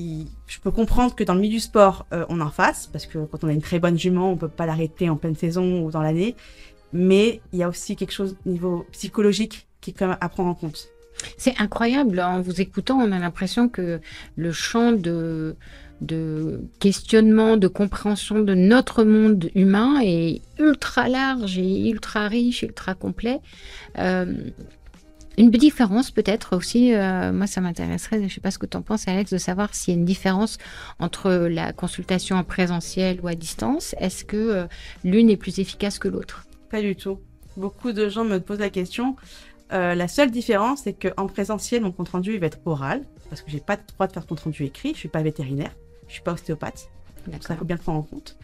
je peux comprendre que dans le milieu du sport, euh, on en fasse, parce que quand on a une très bonne jument, on peut pas l'arrêter en pleine saison ou dans l'année. Mais il y a aussi quelque chose au niveau psychologique qui est à prendre en compte. C'est incroyable. En vous écoutant, on a l'impression que le champ de, de questionnement, de compréhension de notre monde humain est ultra large et ultra riche, ultra complet. Euh, une différence peut-être aussi, euh, moi ça m'intéresserait, je ne sais pas ce que tu en penses Alex, de savoir s'il y a une différence entre la consultation en présentiel ou à distance. Est-ce que euh, l'une est plus efficace que l'autre? Pas du tout. Beaucoup de gens me posent la question. Euh, la seule différence, c'est qu'en présentiel, mon compte rendu il va être oral, parce que j'ai pas le droit de faire compte rendu écrit. Je suis pas vétérinaire, je suis pas ostéopathe. Donc ça, faut bien le prendre en compte.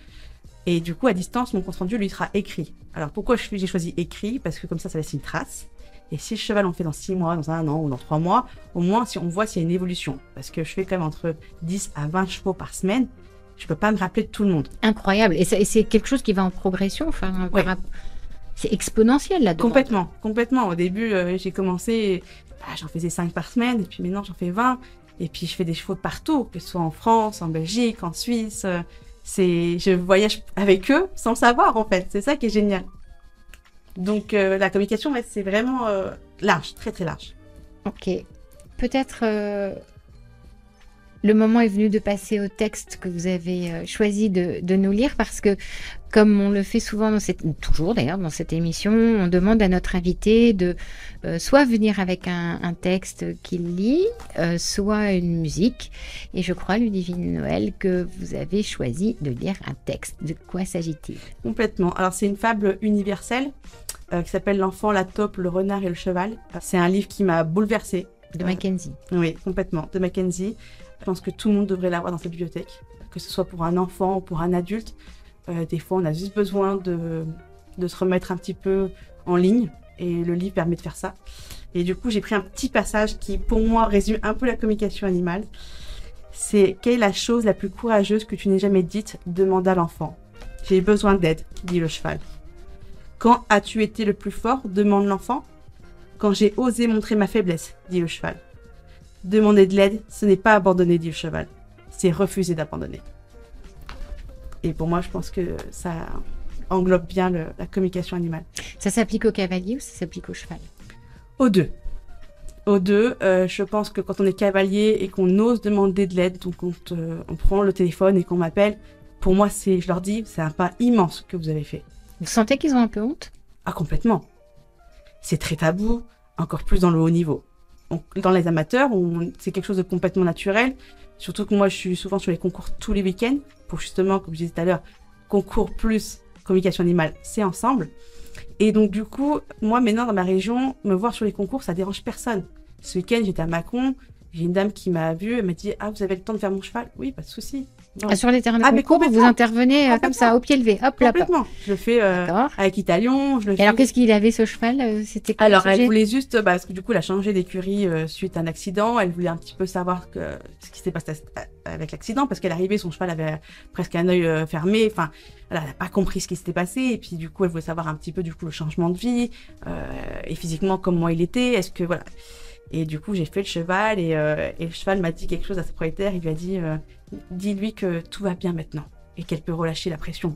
Et du coup, à distance, mon compte rendu lui sera écrit. Alors pourquoi je- j'ai choisi écrit? Parce que comme ça, ça laisse une trace. Et si le cheval on fait dans 6 mois, dans un an ou dans 3 mois, au moins si on voit s'il y a une évolution. Parce que je fais quand même entre 10 à 20 chevaux par semaine. Je peux pas me rappeler de tout le monde. Incroyable. Et c'est quelque chose qui va en progression. Enfin, Ouais. c'est exponentiel là Complètement, complètement. Au début, euh, j'ai commencé, bah, j'en faisais 5 par semaine, et puis maintenant j'en fais 20. Et puis je fais des chevaux de partout, que ce soit en France, en Belgique, en Suisse. euh, C'est, je voyage avec eux sans le savoir en fait. C'est ça qui est génial. Donc euh, la communication, ouais, c'est vraiment euh, large, très très large. Ok. Peut-être euh, le moment est venu de passer au texte que vous avez choisi de, de nous lire parce que, comme on le fait souvent, dans cette, toujours d'ailleurs dans cette émission, on demande à notre invité de soit venir avec un, un texte qu'il lit, soit une musique. Et je crois, Ludivine Noël, que vous avez choisi de lire un texte. De quoi s'agit-il? Complètement. Alors c'est une fable universelle euh, qui s'appelle L'enfant, la taupe, le renard et le cheval. C'est un livre qui m'a bouleversée. De. Mackenzie. Oui, complètement. De Mackenzie. Je pense que tout le monde devrait l'avoir dans sa bibliothèque, que ce soit pour un enfant ou pour un adulte. Euh, des fois, on a juste besoin de, de se remettre un petit peu en ligne et le livre permet de faire ça. Et du coup, j'ai pris un petit passage qui, pour moi, résume un peu la communication animale. C'est quelle est la chose la plus courageuse que tu n'aies jamais dite? Demanda l'enfant. J'ai besoin d'aide, dit le cheval. Quand as-tu été le plus fort? demande l'enfant. Quand j'ai osé montrer ma faiblesse, dit le cheval. Demander de l'aide, ce n'est pas abandonner, dit le cheval. C'est refuser d'abandonner. Et pour moi, je pense que ça englobe bien le- la communication animale. Ça s'applique au cavalier ou ça s'applique au cheval? Aux deux. Aux deux, euh, je pense que quand on est cavalier et qu'on ose demander de l'aide, donc on, te- on prend le téléphone et qu'on m'appelle, pour moi, c'est, je leur dis, c'est un pas immense que vous avez fait. Vous sentez qu'ils ont un peu honte? Ah, complètement. C'est très tabou, encore plus dans le haut niveau. dans les amateurs, c'est quelque chose de complètement naturel. Surtout que moi, je suis souvent sur les concours tous les week-ends pour justement, comme je disais tout à l'heure, concours plus communication animale, c'est ensemble. Et donc, du coup, moi, maintenant, dans ma région, me voir sur les concours, ça dérange personne. Ce week-end, j'étais à Mâcon, j'ai une dame qui m'a vue, elle m'a dit Ah, vous avez le temps de faire mon cheval? Oui, pas de souci. Ah, sur les terrains de Ah, mais concours, vous intervenez euh, comme ça, au pied levé, hop là. complètement. Je le fais euh, avec Italion, je le Et fais. alors, qu'est-ce qu'il avait ce cheval euh, C'était Alors, elle voulait juste, bah, parce que du coup, elle a changé d'écurie euh, suite à un accident. Elle voulait un petit peu savoir que, ce qui s'est passé avec l'accident, parce qu'elle arrivait, son cheval avait presque un œil euh, fermé. Enfin, elle n'a pas compris ce qui s'était passé. Et puis, du coup, elle voulait savoir un petit peu, du coup, le changement de vie euh, et physiquement comment il était. Est-ce que, voilà. Et du coup, j'ai fait le cheval et, euh, le cheval m'a dit quelque chose à sa propriétaire. Il lui a dit, euh, dis-lui que tout va bien maintenant et qu'elle peut relâcher la pression.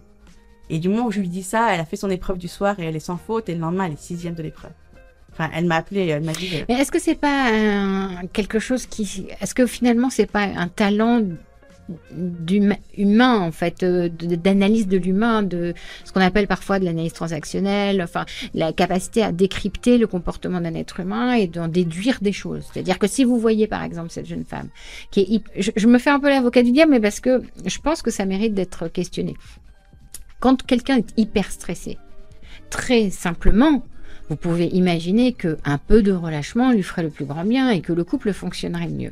Et du moment où je lui dis ça, elle a fait son épreuve du soir et elle est sans faute. Et le lendemain, elle est sixième de l'épreuve. Enfin, elle m'a appelé, elle m'a dit. euh, Mais est-ce que c'est pas quelque chose qui, est-ce que finalement c'est pas un talent d'huma- humain en fait, euh, d'analyse de l'humain, de ce qu'on appelle parfois de l'analyse transactionnelle, enfin la capacité à décrypter le comportement d'un être humain et d'en déduire des choses. C'est-à-dire que si vous voyez par exemple cette jeune femme qui est, je, je me fais un peu l'avocat du diable, mais parce que je pense que ça mérite d'être questionné. Quand quelqu'un est hyper stressé, très simplement, vous pouvez imaginer que un peu de relâchement lui ferait le plus grand bien et que le couple fonctionnerait mieux.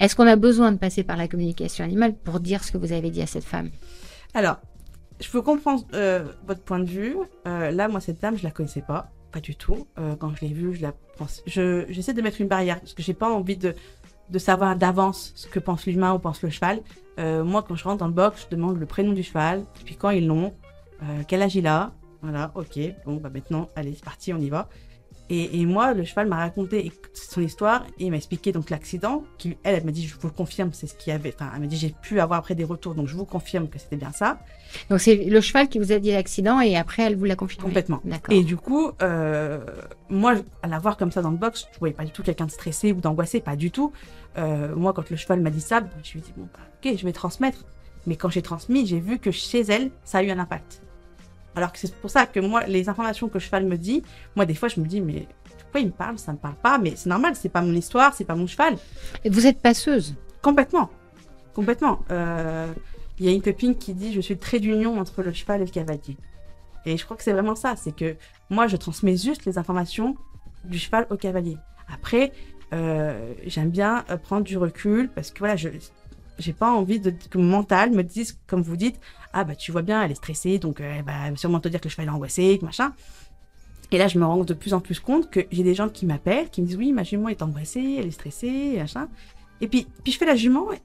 Est-ce qu'on a besoin de passer par la communication animale pour dire ce que vous avez dit à cette femme? Alors, je peux comprendre euh, votre point de vue. Euh, là, moi, cette dame, je la connaissais pas, pas du tout. Euh, quand je l'ai vue, je la pense. Je j'essaie de mettre une barrière parce que j'ai pas envie de de savoir d'avance ce que pense l'humain ou pense le cheval. Moi, quand je rentre dans le box, je demande le prénom du cheval, depuis quand ils l'ont, quel âge il a? Voilà, ok. Bon, bah maintenant, allez, c'est parti, on y va. Et, et moi, le cheval m'a raconté son histoire et il m'a expliqué donc l'accident. Elle, elle m'a dit, je vous le confirme, c'est ce qu'il y avait. Enfin, elle m'a dit, j'ai pu avoir après des retours, donc je vous confirme que c'était bien ça. Donc c'est le cheval qui vous a dit l'accident et après elle vous l'a confirmé. Complètement. Et du coup, euh, moi, à la voir comme ça dans le box, je voyais pas du tout quelqu'un de stressé ou d'angoissé, pas du tout. Euh, moi, quand le cheval m'a dit ça, je lui ai dit, bon, bah, ok, je vais transmettre. Mais quand j'ai transmis, j'ai vu que chez elle, ça a eu un impact. Alors que c'est pour ça que moi, les informations que le cheval me dit, moi, des fois, je me dis, mais pourquoi il me parle? Ça me parle pas, mais c'est normal, c'est pas mon histoire, c'est pas mon cheval. Et vous êtes passeuse? Complètement. Complètement. Euh, Il y a une copine qui dit Je suis le trait d'union entre le cheval et le cavalier. Et je crois que c'est vraiment ça. C'est que moi, je transmets juste les informations du cheval au cavalier. Après, euh, j'aime bien euh, prendre du recul parce que voilà, je j'ai pas envie de, que mon mental me dise, comme vous dites, ah bah tu vois bien, elle est stressée, donc euh, elle va sûrement te dire que est angoissé, que machin. Et là, je me rends de plus en plus compte que j'ai des gens qui m'appellent, qui me disent oui, ma jument est angoissée, elle est stressée, machin. Et puis, puis je fais la jument et,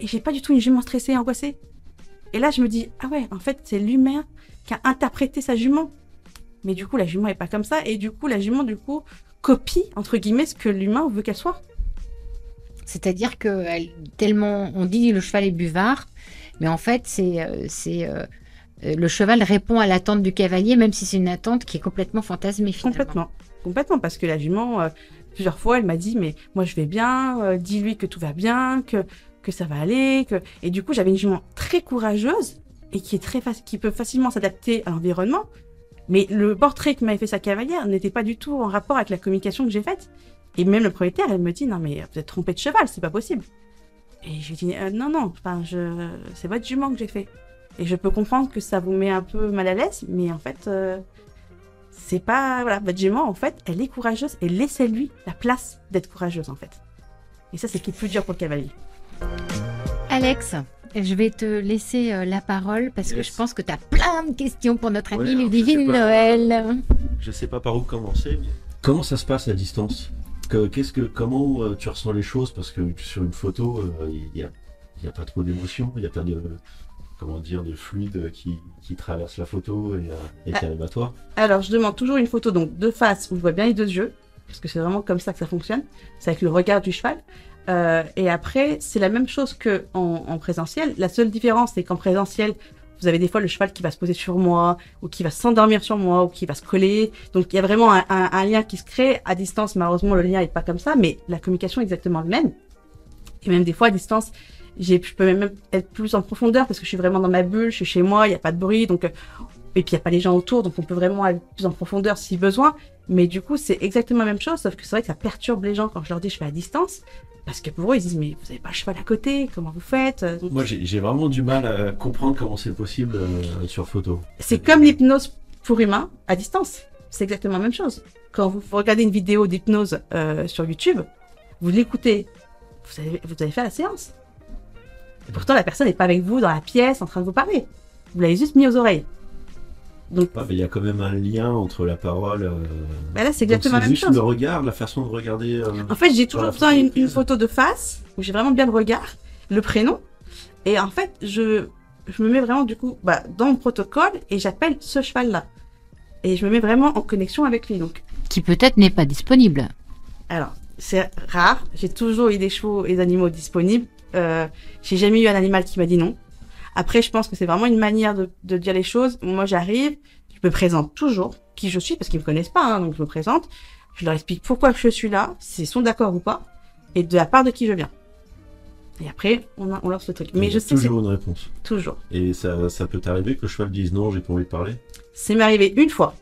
et j'ai pas du tout une jument stressée angoissée. Et là, je me dis ah ouais, en fait, c'est l'humain qui a interprété sa jument. Mais du coup, la jument est pas comme ça, et du coup, la jument, du coup, copie entre guillemets ce que l'humain veut qu'elle soit. C'est-à-dire que elle- tellement on dit le cheval est buvard, mais en fait c'est euh, c'est euh, euh, le cheval répond à l'attente du cavalier, même si c'est une attente qui est complètement fantasmée finalement. Complètement. Complètement, parce que la jument, plusieurs fois, elle m'a dit, mais moi je vais bien, dis-lui que tout va bien, que, que ça va aller. Que... Et du coup, j'avais une jument très courageuse et qui, est très qui peut facilement s'adapter à l'environnement. Mais le portrait que m'avait fait sa cavalière n'était pas du tout en rapport avec la communication que j'ai faite. Et même le propriétaire, elle me dit, non mais vous êtes trompé de cheval, c'est pas possible. Et je lui dis, Euh, non, non, enfin, je... c'est votre jument que j'ai fait. Et je peux comprendre que ça vous met un peu mal à l'aise, mais en fait, euh, c'est pas voilà votre jument en fait elle est courageuse et laissez-lui la place d'être courageuse en fait et ça c'est ce qui est plus dur pour le cavalier Alex, je vais te laisser euh, la parole parce que je pense que tu as plein de questions pour notre Ouais, ami je Ludivine. Noël. Je sais pas par où commencer. mais Comment ça se passe à distance? Que, qu'est-ce que, Comment euh, tu ressens les choses? Parce que sur une photo, euh, il n'y a, il y a pas trop d'émotion, il n'y a pas de, comment dire, de fluide qui, qui traverse la photo et, euh, et qui arrive à toi. alors je demande toujours une photo donc de face où je vois bien les deux yeux parce que c'est vraiment comme ça que ça fonctionne. C'est avec le regard du cheval. Euh, et après c'est la même chose que en, en présentiel. La seule différence c'est qu'en présentiel vous avez des fois le cheval qui va se poser sur moi ou qui va s'endormir sur moi ou qui va se coller. Donc il y a vraiment un, lien qui se crée à distance. Malheureusement, le lien est pas comme ça, mais la communication est exactement le même. Et même des fois à distance, je peux même être plus en profondeur parce que je suis vraiment dans ma bulle, je suis chez moi, il n'y a pas de bruit, donc euh, Et puis il n'y a pas les gens autour, donc on peut vraiment aller plus en profondeur si besoin. Mais du coup, c'est exactement la même chose, sauf que c'est vrai que ça perturbe les gens quand je leur dis je fais à distance. Parce que pour eux, ils disent, mais vous n'avez pas le cheval à côté, comment vous faites Moi, j'ai vraiment du mal à comprendre comment c'est possible euh, sur photo. C'est comme l'hypnose pour humains à distance. C'est exactement la même chose. Quand vous regardez une vidéo d'hypnose euh, sur YouTube, vous l'écoutez, vous avez, vous avez fait la séance. Et pourtant, la personne n'est pas avec vous dans la pièce en train de vous parler. Vous l'avez juste mis aux oreilles. Donc, il y a quand même un lien entre la parole. Euh... Bah là, c'est exactement la même juste le regard, la façon de regarder. Euh, en fait, j'ai toujours besoin d'une une photo de face où j'ai vraiment bien le regard, le prénom, et en fait, je, je me mets vraiment du coup bah, dans mon protocole et j'appelle ce cheval-là. Et je me mets vraiment en connexion avec lui. Donc. Qui peut-être n'est pas disponible. Alors, c'est rare. J'ai toujours eu des chevaux et des animaux disponibles. Euh, j'ai jamais eu un animal qui m'a dit non. Après, je pense que c'est vraiment une manière de, de dire les choses. Moi, j'arrive, je me présente toujours qui je suis parce qu'ils me connaissent pas, hein, donc je me présente. Je leur explique pourquoi je suis là, s'ils sont d'accord ou pas, et de la part de qui je viens. Et après, on, a, on lance le truc. Mais je sais toujours une réponse. Toujours. Et ça, ça peut t'arriver que le cheval dise non, j'ai pas envie de parler C'est m'est arrivé une fois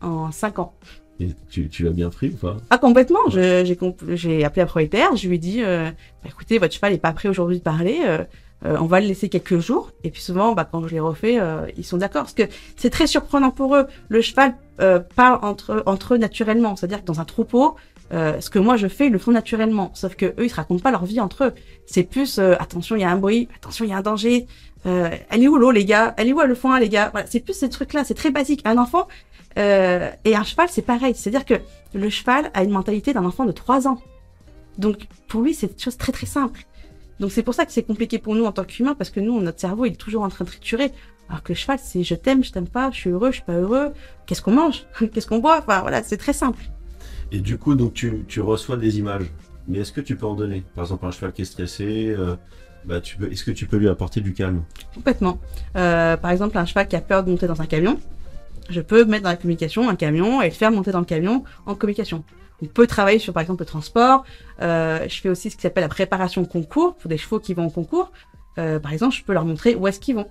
en cinq ans. Et tu, tu l'as bien pris ou pas? Ah complètement. J'ai appelé la propriétaire, je lui ai dit, euh, bah, écoutez, votre cheval n'est pas prêt aujourd'hui de parler. Euh, euh, on va le laisser quelques jours. Et puis souvent, bah, quand je les refais, euh, ils sont d'accord. Parce que c'est très surprenant pour eux. Le cheval euh, parle entre, entre eux naturellement. C'est-à-dire que dans un troupeau, euh, ce que moi je fais, ils le font naturellement. Sauf que eux, ils se racontent pas leur vie entre eux. C'est plus attention, il y a un bruit, attention, il y a un danger. elle est où l'eau, les gars? Elle est où le foin, les gars? Voilà, c'est plus ces trucs-là. C'est très basique. Un enfant et un cheval, c'est pareil. C'est-à-dire que le cheval a une mentalité d'un enfant de 3 ans. Donc pour lui, c'est une chose très très simple. Donc c'est pour ça que c'est compliqué pour nous en tant qu'humains, parce que nous, notre cerveau, il est toujours en train de triturer. Alors que le cheval, c'est je t'aime, je t'aime pas, je suis heureux, je suis pas heureux, qu'est-ce qu'on mange, qu'est-ce qu'on boit, enfin voilà, c'est très simple. Et du coup, donc tu, tu reçois des images, mais est-ce que tu peux en donner? Par exemple, un cheval qui est stressé, euh, bah, tu peux, est-ce que tu peux lui apporter du calme? Complètement. Euh, par exemple, un cheval qui a peur de monter dans un camion, je peux mettre dans la communication un camion et le faire monter dans le camion en communication. On peut travailler sur, par exemple, le transport. Euh, je fais aussi ce qui s'appelle la préparation concours pour des chevaux qui vont au concours. Euh, par exemple, je peux leur montrer où est-ce qu'ils vont.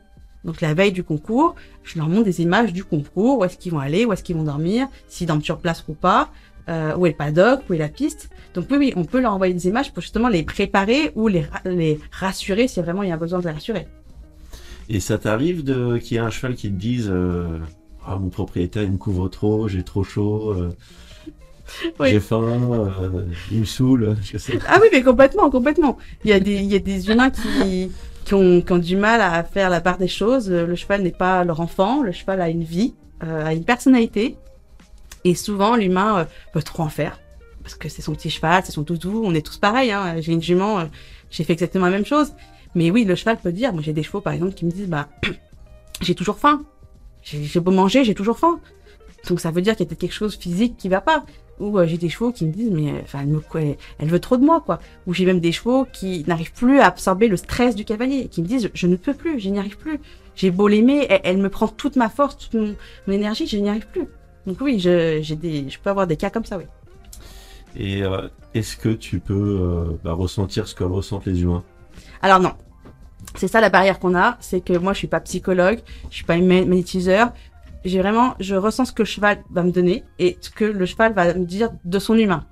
Donc la veille du concours, je leur montre des images du concours, où est-ce qu'ils vont aller, où est-ce qu'ils vont dormir, s'ils dorment sur place ou pas, euh, où est le paddock, où est la piste. Donc oui, oui, on peut leur envoyer des images pour justement les préparer ou les, rassurer si vraiment il y a besoin de les rassurer. Et ça t'arrive de qu'il y ait un cheval qui te dise ah mon propriétaire il me couvre trop, j'ai trop chaud. j'ai faim, euh, il me saoule. Ah oui, mais complètement, complètement. Il y a des, il y a des humains qui, qui, ont, qui ont du mal à faire la part des choses. Le cheval n'est pas leur enfant. Le cheval a une vie, euh, a une personnalité. Et souvent, l'humain euh, peut trop en faire. Parce que c'est son petit cheval, c'est son doudou. On est tous pareils. Hein. J'ai une jument, euh, j'ai fait exactement la même chose. Mais oui, le cheval peut dire. Moi, j'ai des chevaux, par exemple, qui me disent, bah, j'ai toujours faim. J'ai beau manger, j'ai toujours faim. Donc ça veut dire qu'il y a peut-être quelque chose physique qui va pas. Ou euh, j'ai des chevaux qui me disent mais enfin elle, me, elle, veut trop de moi quoi. Ou j'ai même des chevaux qui n'arrivent plus à absorber le stress du cavalier qui me disent je ne peux plus je n'y arrive plus. J'ai beau l'aimer elle, me prend toute ma force toute mon, énergie je n'y arrive plus. Donc oui je j'ai des je peux avoir des cas comme ça oui. Et euh, est-ce que tu peux euh, bah, ressentir ce que ressentent les humains? Alors non. C'est ça la barrière qu'on a, c'est que moi je suis pas psychologue, je suis pas magnétiseur, j'ai vraiment, je ressens ce que le cheval va me donner et ce que le cheval va me dire de son humain.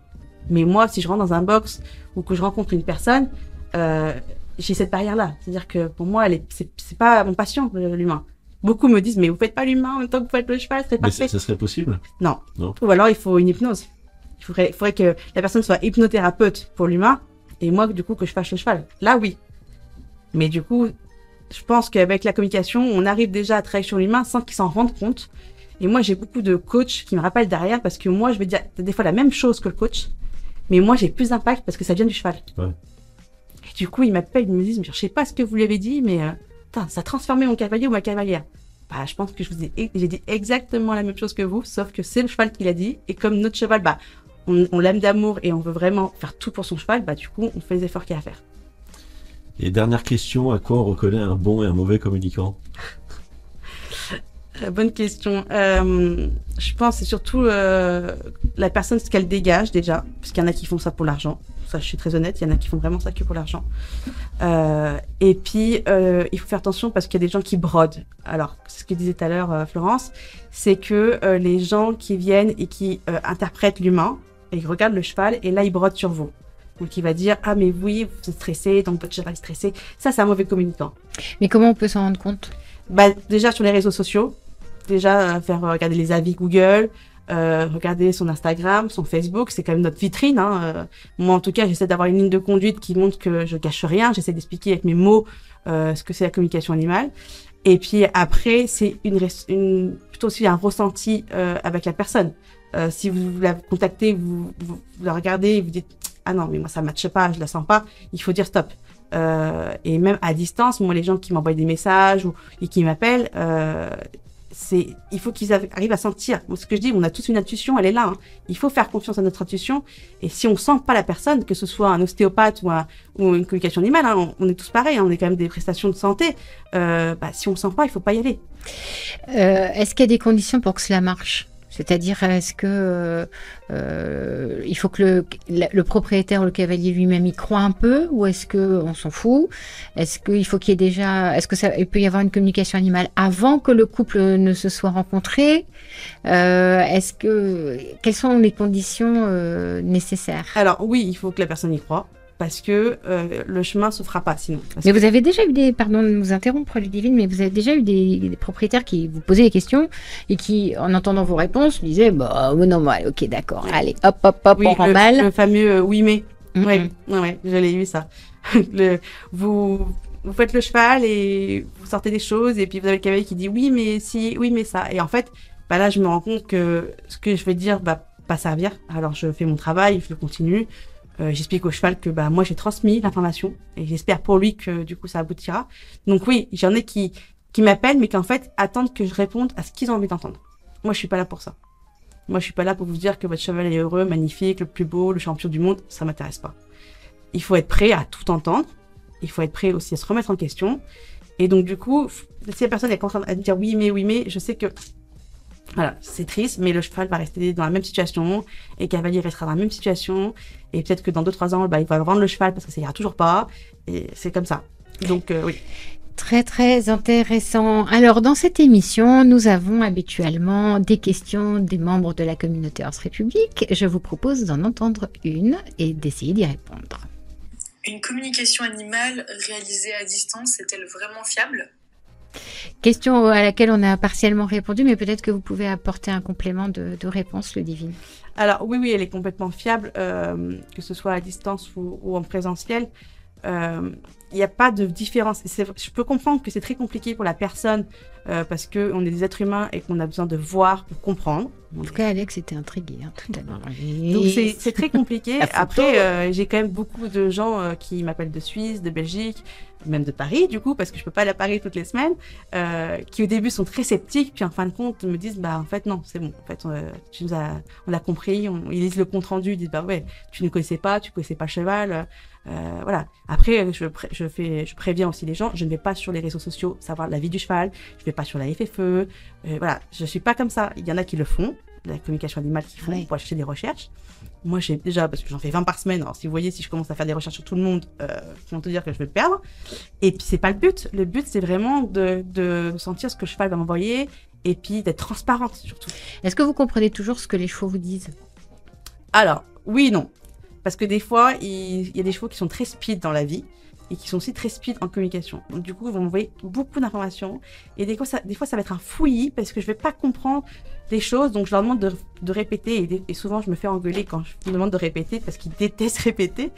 Mais moi, si je rentre dans un box ou que je rencontre une personne, euh, j'ai cette barrière-là. C'est-à-dire que pour moi, elle est, c'est, pas mon patient, l'humain. Beaucoup me disent, mais vous faites pas l'humain en même temps que vous faites le cheval, c'est parfait. Mais ça serait possible? Non. non. Ou alors, il faut une hypnose. Il faudrait, il faudrait que la personne soit hypnothérapeute pour l'humain et moi, du coup, que je fasse le cheval. Là, oui. Mais du coup, je pense qu'avec la communication, on arrive déjà à travailler sur l'humain sans qu'ils s'en rendent compte. Et moi, j'ai beaucoup de coachs qui me rappellent derrière parce que moi, je vais dire des fois la même chose que le coach, mais moi, j'ai plus d'impact parce que ça vient du cheval. Ouais. Et du coup, ils m'appellent, ils me disent, je sais pas ce que vous lui avez dit, mais euh, ça a transformé mon cavalier ou ma cavalière. Bah, je pense que je vous ai, j'ai dit exactement la même chose que vous, sauf que c'est le cheval qui l'a dit. Et comme notre cheval, bah, on, on l'aime d'amour et on veut vraiment faire tout pour son cheval, bah, du coup, on fait les efforts qu'il y a à faire. Et dernière question, à quoi on reconnaît un bon et un mauvais communicant? Euh, bonne question. Euh, je pense c'est surtout euh, la personne ce qu'elle dégage déjà, parce qu'il y en a qui font ça pour l'argent. Ça, je suis très honnête, il y en a qui font vraiment ça que pour l'argent. Et puis, il faut faire attention parce qu'il y a des gens qui brodent. Alors, ce que disait tout à l'heure Florence, c'est que les gens qui viennent et qui interprètent l'humain, ils regardent le cheval, et là, ils brodent sur vous. Donc, il va dire, ah, mais oui, vous êtes stressé, donc votre cheval est stressé. Ça, c'est un mauvais communicant. Mais comment on peut s'en rendre compte? Bah, déjà sur les réseaux sociaux, déjà euh, faire regarder les avis Google, euh, regarder son Instagram, son Facebook, c'est quand même notre vitrine. Hein. Euh, moi, en tout cas, j'essaie d'avoir une ligne de conduite qui montre que je cache rien. J'essaie d'expliquer avec mes mots euh, ce que c'est la communication animale. Et puis après, c'est une, plutôt aussi un ressenti euh, avec la personne. Euh, si vous la contactez, vous, vous, vous la regardez, vous dites ah non mais moi ça matche pas, je la sens pas, il faut dire stop. Euh, et même à distance, moi les gens qui m'envoient des messages ou et qui m'appellent, euh, il faut qu'ils arrivent à sentir. Ce que je dis, on a tous une intuition, elle est là. hein. Il faut faire confiance à notre intuition. Et si on sent pas la personne, que ce soit un ostéopathe ou, un, ou une communication animale, hein, on, est tous pareils, hein, on est quand même des prestations de santé. Euh, bah, si on sent pas, il faut pas y aller. Euh, Est-ce qu'il y a des conditions pour que cela marche? C'est-à-dire, est-ce que euh, euh, il faut que le, le propriétaire ou le cavalier lui-même y croit un peu, ou est-ce que on s'en fout? Est-ce qu'il faut qu'il y ait déjà, est-ce que ça, il peut y avoir une communication animale avant que le couple ne se soit rencontré? Euh, Est-ce que quelles sont les conditions euh, nécessaires? Alors oui, il faut que la personne y croit. Parce que euh, le chemin se fera pas sinon. Mais que- vous avez déjà eu des, pardon de vous interrompre Ludivine, mais vous avez déjà eu des, des propriétaires qui vous posaient des questions et qui, en entendant vos réponses, disaient bah oui, non, ouais, ok, d'accord, allez, hop, hop, hop, oui, on le, remballe. le fameux euh, oui mais. Mhm. Ouais, ouais, ouais, je l'ai eu ça. le, vous, vous faites le cheval et vous sortez des choses et puis vous avez le cavalier qui dit oui mais si, oui mais ça. Et en fait, bah là je me rends compte que ce que je vais dire va pas servir. Alors je fais mon travail, je le continue. Euh, J'explique au cheval que bah moi j'ai transmis l'information et j'espère pour lui que du coup ça aboutira. Donc oui, j'en ai qui qui m'appellent mais qui en fait attendent que je réponde à ce qu'ils ont envie d'entendre. Moi je suis pas là pour ça. Moi je suis pas là pour vous dire que votre cheval est heureux, magnifique, le plus beau, le champion du monde, ça m'intéresse pas. Il faut être prêt à tout entendre. Il faut être prêt aussi à se remettre en question. Et donc du coup, si la personne est en train de dire oui mais oui mais, je sais que voilà, c'est triste, mais le cheval va rester dans la même situation et cavalier restera dans la même situation. Et peut-être que dans 2-3 ans, bah, il va vendre le cheval parce que ça ira toujours pas. Et c'est comme ça. Donc euh, oui. Très très intéressant. Alors dans cette émission, nous avons habituellement des questions des membres de la communauté Horse République. Je vous propose d'en entendre une et d'essayer d'y répondre. Une communication animale réalisée à distance est-elle vraiment fiable? Question à laquelle on a partiellement répondu, mais peut-être que vous pouvez apporter un complément de, réponse, le divine. Alors oui, oui, elle est complètement fiable, euh, que ce soit à distance ou, en présentiel. Euh, Il n'y a pas de différence. Je peux comprendre que c'est très compliqué pour la personne euh, parce que on est des êtres humains et qu'on a besoin de voir pour comprendre. On En tout cas, Alex était intrigué hein, tout à l'heure. Donc c'est très compliqué. Après, euh, j'ai quand même beaucoup de gens euh, qui m'appellent de Suisse, de Belgique, même de Paris du coup, parce que je peux pas aller à Paris toutes les semaines, euh, qui au début sont très sceptiques, puis en fin de compte me disent bah en fait non, c'est bon, en fait euh, tu nous as, on a compris, on, ils lisent le compte rendu, ils disent bah ouais, tu ne connaissais pas, tu connaissais pas cheval, euh, voilà. Après je, pré- je fais, je préviens aussi les gens, je ne vais pas sur les réseaux sociaux savoir la vie du cheval, je vais pas sur la FFE, euh, voilà, je suis pas comme ça. Il y en a qui le font, la communication animale qui font Oui. pour acheter des recherches. Moi, j'ai déjà, parce que j'en fais 20 par semaine, alors si vous voyez, si je commence à faire des recherches sur tout le monde, euh, vont te dire que je vais le perdre. Et puis, c'est pas le but. Le but, c'est vraiment de, de sentir ce que le cheval va m'envoyer et puis d'être transparente surtout. Est-ce que vous comprenez toujours ce que les chevaux vous disent? Alors, oui non. Parce que des fois, il, il y a des chevaux qui sont très speed dans la vie et qui sont aussi très speed en communication. Donc, du coup, ils vont m'envoyer beaucoup d'informations. Et des fois, ça, des fois, ça va être un fouillis parce que je vais pas comprendre des choses. Donc, je leur demande de, de répéter. Et, et souvent, je me fais engueuler quand je me demande de répéter parce qu'ils détestent répéter.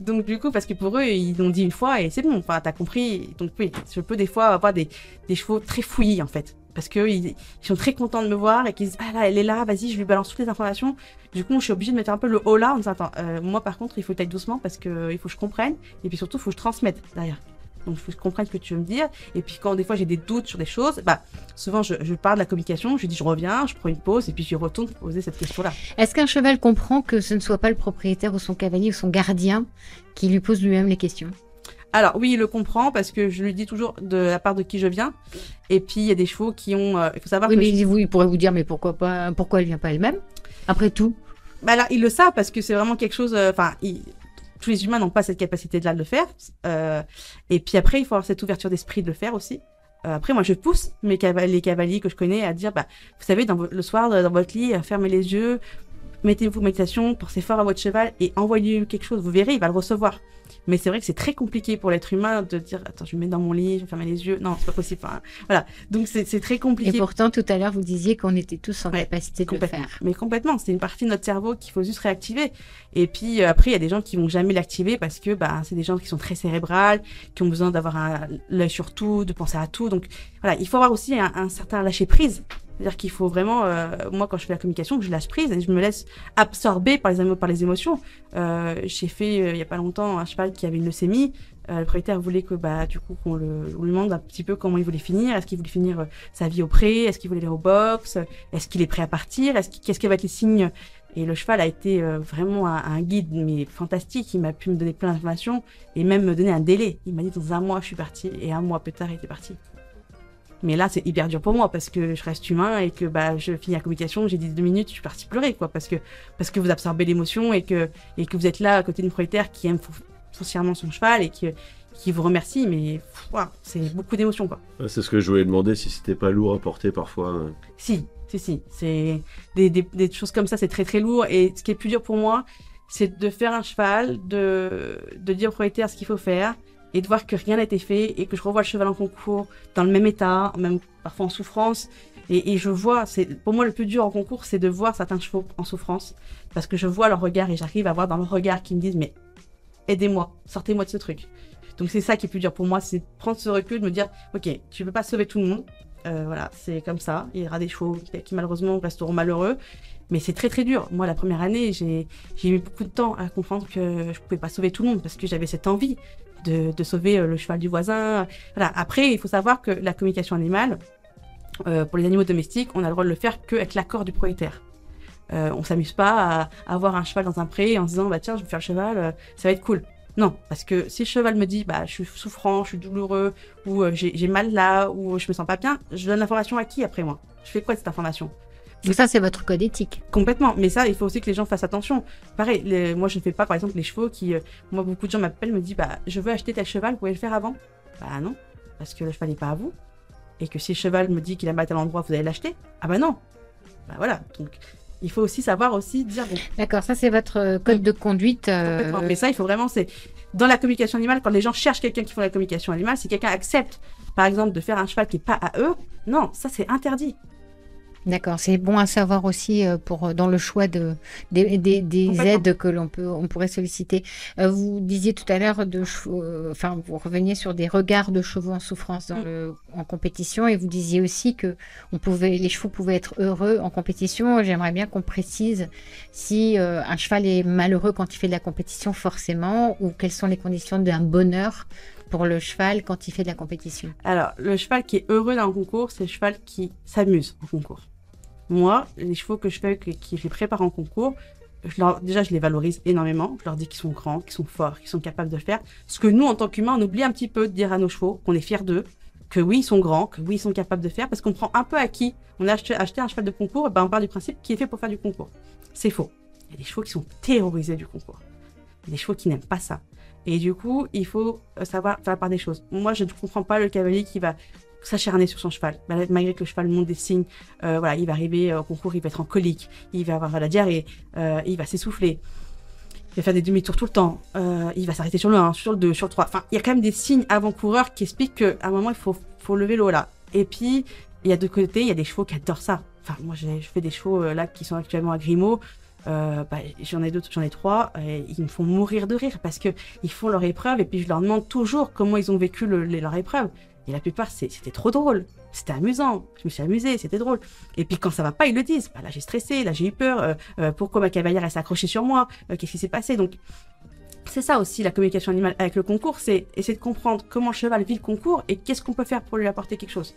Donc, du coup, parce que pour eux, ils l'ont dit une fois et c'est bon. Enfin, t'as compris. Donc, oui, je peux des fois avoir des, des chevaux très fouillis, en fait. Parce que ils, sont très contents de me voir et qu'ils disent, ah là, elle est là, vas-y, je lui balance toutes les informations. Du coup, je suis obligée de mettre un peu le haut là en disant, attends, euh, moi, par contre, il faut t'ailles doucement parce que euh, faut que je comprenne. Et puis surtout, il faut que je transmette derrière. Donc, il faut que je comprenne ce que tu veux me dire. Et puis, quand des fois j'ai des doutes sur des choses, bah, souvent, je, pars de la communication, je dis, je reviens, je prends une pause et puis je retourne poser cette question-là. Est-ce qu'un cheval comprend que ce ne soit pas le propriétaire ou son cavalier ou son gardien qui lui pose lui-même les questions? Alors oui, il le comprend parce que je lui dis toujours de la part de qui je viens. Et puis il y a des chevaux qui ont. Euh, il faut savoir oui, que. mais il, vous, il pourrait vous dire, mais pourquoi pas Pourquoi elle vient pas elle-même Après tout. Bah là, il le sait parce que c'est vraiment quelque chose. euh, Enfin, il- tous les humains n'ont pas cette capacité-là de le faire. Euh, et puis après, il faut avoir cette ouverture d'esprit de le faire aussi. Euh, après, moi, je pousse mes les cavaliers que je connais à dire, bah, vous savez, dans le soir, dans votre lit, fermez les yeux, mettez-vous en méditation, pensez fort à votre cheval et envoyez-lui quelque chose. Vous verrez, il va le recevoir. Mais c'est vrai que c'est très compliqué pour l'être humain de dire, attends, je me mets dans mon lit, je vais fermer les yeux. Non, c'est pas possible. Enfin, voilà. Donc, c'est très Et compliqué. pourtant, tout à l'heure, vous disiez qu'on était tous en Ouais, capacité de le faire. Mais complètement, c'est une partie de notre cerveau qu'il faut juste réactiver. Et puis euh, après, il y a des gens qui vont jamais l'activer parce que bah, c'est des gens qui sont très cérébrales, qui ont besoin d'avoir l'œil sur tout, de penser à tout. Donc voilà, il faut avoir aussi un, un certain lâcher prise. C'est-à-dire qu'il faut vraiment, euh, moi quand je fais la communication, je lâche prise et je me laisse absorber par les, par les émotions. Euh, J'ai fait euh, il y a pas longtemps un cheval qui avait une leucémie. Euh, le propriétaire voulait que bah du coup qu'on le, on lui demande un petit peu comment il voulait finir. Est-ce qu'il voulait finir euh, sa vie au pré Est-ce qu'il voulait aller au box? Est-ce qu'il est prêt à partir? Est-ce Qu'est-ce qui va être les signes? Et le cheval a été euh, vraiment un, un guide mais fantastique. Il m'a pu me donner plein d'informations et même me donner un délai. Il m'a dit dans un mois je suis parti et un mois plus tard il était parti. Mais là, c'est hyper dur pour moi parce que je reste humain et que bah, je finis la communication, j'ai dit deux minutes, je suis partie pleurer, quoi, parce que, parce que vous absorbez l'émotion et que, et que vous êtes là à côté d'une propriétaire qui aime fo- foncièrement son cheval et qui, qui vous remercie, mais c'est beaucoup d'émotions, quoi. C'est ce que je voulais demander si c'était pas lourd à porter parfois. euh. Si, si, si. C'est des, des, des choses comme ça, c'est très très lourd. Et ce qui est plus dur pour moi, c'est de faire un cheval, de, de dire au propriétaire ce qu'il faut faire et de voir que rien n'a été fait et que je revois le cheval en concours dans le même état, même parfois en souffrance. Et, je vois, c'est pour moi le plus dur en concours, c'est de voir certains chevaux en souffrance parce que je vois leur regard et j'arrive à voir dans leur regard qu'ils me disent mais aidez-moi, sortez-moi de ce truc. Donc c'est ça qui est plus dur pour moi, c'est prendre ce recul, de me dire ok, tu peux pas sauver tout le monde, euh, voilà, c'est comme ça. Il y aura des chevaux qui, malheureusement resteront malheureux. Mais c'est très très dur. Moi, la première année, j'ai mis beaucoup de temps à comprendre que je pouvais pas sauver tout le monde parce que j'avais cette envie de, sauver euh, le cheval du voisin. Après, il faut savoir que la communication animale, euh, pour les animaux domestiques, on a le droit de le faire qu'avec l'accord du propriétaire. Euh, on s'amuse pas à, avoir un cheval dans un pré en se disant bah tiens je vais faire le cheval, euh, ça va être cool. Non, parce que si le cheval me dit bah je suis souffrant, je suis douloureux, ou j'ai j'ai mal là, ou je me sens pas bien, je donne l'information à qui après moi? Je fais quoi de cette information? Donc ça, c'est votre code éthique. Complètement. Mais ça, il faut aussi que les gens fassent attention. Pareil, les- moi je ne fais pas par exemple les chevaux qui, euh, moi beaucoup de gens m'appellent, me disent bah je veux acheter tel cheval, vous pouvez le faire avant Bah non, parce que le cheval n'est pas à vous. Et que si le cheval me dit qu'il a mal à tel endroit, vous allez l'acheter Ah bah non. Bah voilà. Donc il faut aussi savoir aussi dire bon, D'accord, ça, c'est votre code de conduite. euh. Mais ça, il faut vraiment, c'est dans la communication animale, quand les gens cherchent quelqu'un qui fait la communication animale, si quelqu'un accepte, par exemple, de faire un cheval qui est pas à eux, non, ça c'est interdit. D'accord, c'est bon à savoir aussi euh, pour euh, dans le choix de des, des, aides que l'on peut on pourrait solliciter. Euh, vous disiez tout à l'heure de chevaux- enfin vous reveniez sur des regards de chevaux en souffrance dans Mm. le en compétition et vous disiez aussi que on pouvait les chevaux pouvaient être heureux en compétition. J'aimerais bien qu'on précise si euh, un cheval est malheureux quand il fait de la compétition forcément ou quelles sont les conditions d'un bonheur pour le cheval quand il fait de la compétition. Alors, le cheval qui est heureux dans le concours, c'est le cheval qui s'amuse en concours. Moi, les chevaux que je fais, que, prépare en concours, déjà, je les valorise énormément. Je leur dis qu'ils sont grands, qu'ils sont forts, qu'ils sont capables de faire. Ce que nous, en tant qu'humains, on oublie un petit peu de dire à nos chevaux qu'on est fiers d'eux, que oui, ils sont grands, que oui, ils sont capables de faire, parce qu'on prend un peu acquis. On a acheté, acheté un cheval de concours, et ben on part du principe qu'il est fait pour faire du concours. C'est faux. Il y a des chevaux qui sont terrorisés du concours. Il y a des chevaux qui n'aiment pas ça. Et du coup, il faut euh, savoir faire la part des choses. Moi, je ne comprends pas le cavalier qui va s'acharner sur son cheval. Mal- Malgré que le cheval montre des signes, euh, voilà, il va arriver au concours, il va être en colique, il va avoir la diarrhée, euh, il va s'essouffler, il va faire des demi-tours tout le temps, euh, il va s'arrêter sur le 1, sur le 2, sur le 3. Enfin, il y a quand même des signes avant-coureurs qui expliquent qu'à un moment, il faut, faut lever l'eau là. Et puis, il y a de côté, il y a des chevaux qui adorent ça. Enfin, moi, je fais des chevaux là qui sont actuellement à Grimaud. Bah, j'en ai deux, j'en ai trois, et ils me font mourir de rire parce que ils font leur épreuve et puis je leur demande toujours comment ils ont vécu le- le- leur épreuve. Et la plupart, c'était trop drôle, c'était amusant, je me suis amusée, c'était drôle. Et puis quand ça va pas, ils le disent. Bah, là, j'ai stressé, là, j'ai eu peur. euh, euh, pourquoi ma cavalière elle s'est accrochée sur moi? Euh, Qu'est-ce qui s'est passé? Donc c'est ça aussi la communication animale avec le concours, c'est essayer de comprendre comment le cheval vit le concours et qu'est-ce qu'on peut faire pour lui apporter quelque chose.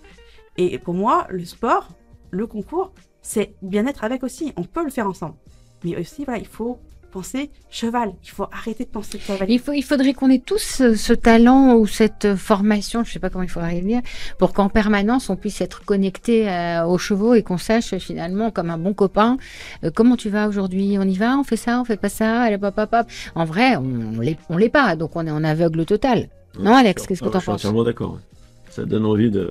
Et pour moi, le sport, le concours, c'est bien-être avec aussi. On peut le faire ensemble. Mais aussi, voilà, il faut penser cheval. Il faut arrêter de penser cavalier. Il, faut, il faudrait qu'on ait tous ce, talent ou cette formation, je sais pas comment il faudrait dire, pour qu'en permanence on puisse être connecté euh, aux chevaux et qu'on sache finalement, comme un bon copain, euh, comment tu vas aujourd'hui? On y va? On fait ça? On fait pas ça? Allez, En vrai, on, on l'est pas, donc on est en aveugle total. non, Alex, qu'est-ce que tu en penses Je suis entièrement d'accord. Ça donne envie de.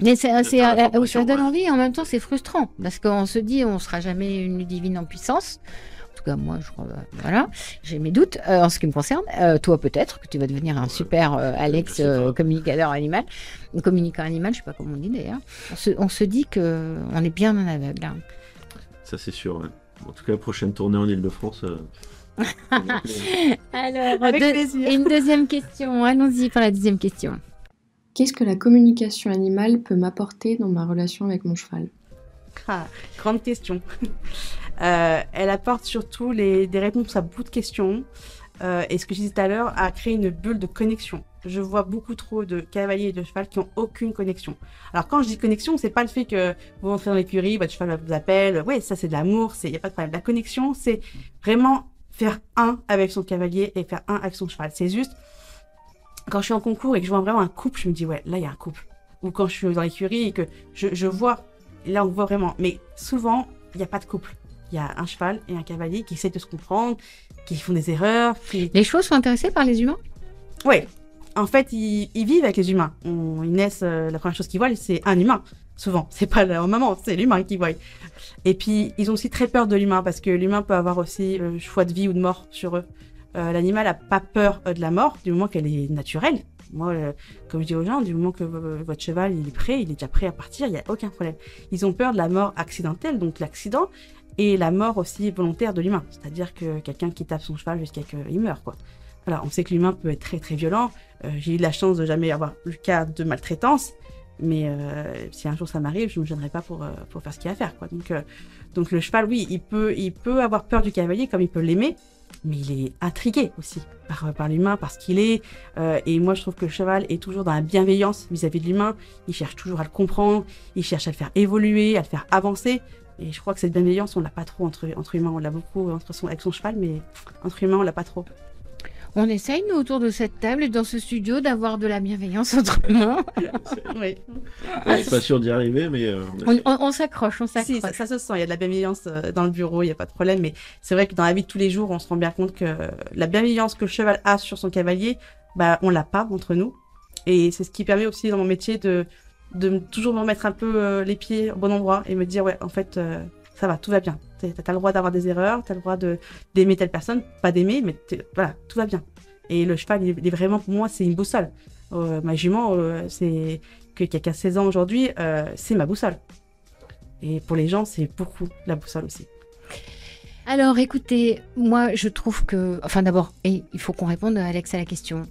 Mais c'est, ça donne envie et en même temps c'est frustrant parce qu'on se dit on sera jamais une divine en puissance. En tout cas moi je crois voilà j'ai mes doutes euh, en ce qui me concerne. Euh, toi peut-être que tu vas devenir un super euh, Alex communicateur animal, communicant animal je sais pas comment on dit d'ailleurs. On se, dit que on est bien en aveugle. Hein. Ça c'est sûr. En tout cas prochaine tournée en Ile-de-France. Alors Avec une deuxième question. Allons-y pour la deuxième question. Qu'est-ce que la communication animale peut m'apporter dans ma relation avec mon cheval? Ah, Grande question. Euh, elle apporte surtout les, des réponses à beaucoup de questions. Euh, et ce que je disais tout à l'heure, à créer une bulle de connexion. Je vois beaucoup trop de cavaliers et de cheval qui ont aucune connexion. Alors quand je dis connexion, c'est pas le fait que vous rentrez dans l'écurie, votre cheval vous appelle. Ouais, ça c'est de l'amour, c'est y a pas de problème. La connexion, c'est vraiment faire un avec son cavalier et faire un avec son cheval. C'est juste quand je suis en concours et que je vois vraiment un couple, je me dis, ouais, là, il y a un couple. Ou quand je suis dans l'écurie et que je, je vois, là, on voit vraiment. Mais souvent, il n'y a pas de couple. Il y a un cheval et un cavalier qui essaient de se comprendre, qui font des erreurs. Les chevaux sont intéressés par les humains? Oui. En fait, ils, ils, vivent avec les humains. On, ils naissent, euh, la première chose qu'ils voient, c'est un humain. Souvent, c'est pas leur maman, c'est l'humain qu'ils voient. Et puis, ils ont aussi très peur de l'humain parce que l'humain peut avoir aussi euh, choix de vie ou de mort sur eux. Euh, l'animal n'a pas peur de la mort du moment qu'elle est naturelle. Moi, euh, comme je dis aux gens, du moment que votre cheval il est prêt, il est déjà prêt à partir, il n'y a aucun problème. Ils ont peur de la mort accidentelle, donc l'accident, et la mort aussi volontaire de l'humain. C'est-à-dire que quelqu'un qui tape son cheval jusqu'à ce qu'il meure, quoi. Voilà, on sait que l'humain peut être très très violent. J'ai eu la chance de jamais avoir le cas de maltraitance, mais si un jour ça m'arrive, je ne me gênerai pas pour, pour faire ce qu'il y a à faire, quoi. Donc, donc le cheval, oui, il peut, il peut avoir peur du cavalier comme il peut l'aimer, mais il est intrigué aussi par, par l'humain, parce qu'il est. Euh, et moi, je trouve que le cheval est toujours dans la bienveillance vis-à-vis de l'humain. Il cherche toujours à le comprendre, il cherche à le faire évoluer, à le faire avancer. Et je crois que cette bienveillance, on l'a pas trop entre, entre humains. On l'a beaucoup entre son, avec son cheval, mais entre humains, on l'a pas trop. On essaye, nous, autour de cette table et dans ce studio, d'avoir de la bienveillance entre nous. oui. On n'est pas sûr d'y arriver, mais. Euh, on, s'accroche, on s'accroche. Si, ça, se sent. Il y a de la bienveillance euh, dans le bureau, il n'y a pas de problème. Mais c'est vrai que dans la vie de tous les jours, on se rend bien compte que la bienveillance que le cheval a sur son cavalier, bah, on l'a pas entre nous. Et c'est ce qui permet aussi dans mon métier de, de toujours me remettre un peu euh, les pieds au bon endroit et me dire, ouais, en fait, ça va, tout va bien. Tu as, le droit d'avoir des erreurs, tu as le droit d'aimer telle personne, pas d'aimer, mais voilà, tout va bien. Et le cheval, il est, vraiment, pour moi, c'est une boussole. Euh, ma jument, euh, c'est que, a 16 ans aujourd'hui, euh, c'est ma boussole. Et pour les gens, c'est beaucoup la boussole aussi. Alors écoutez, moi je trouve que, enfin d'abord, il faut qu'on réponde Alex à la question.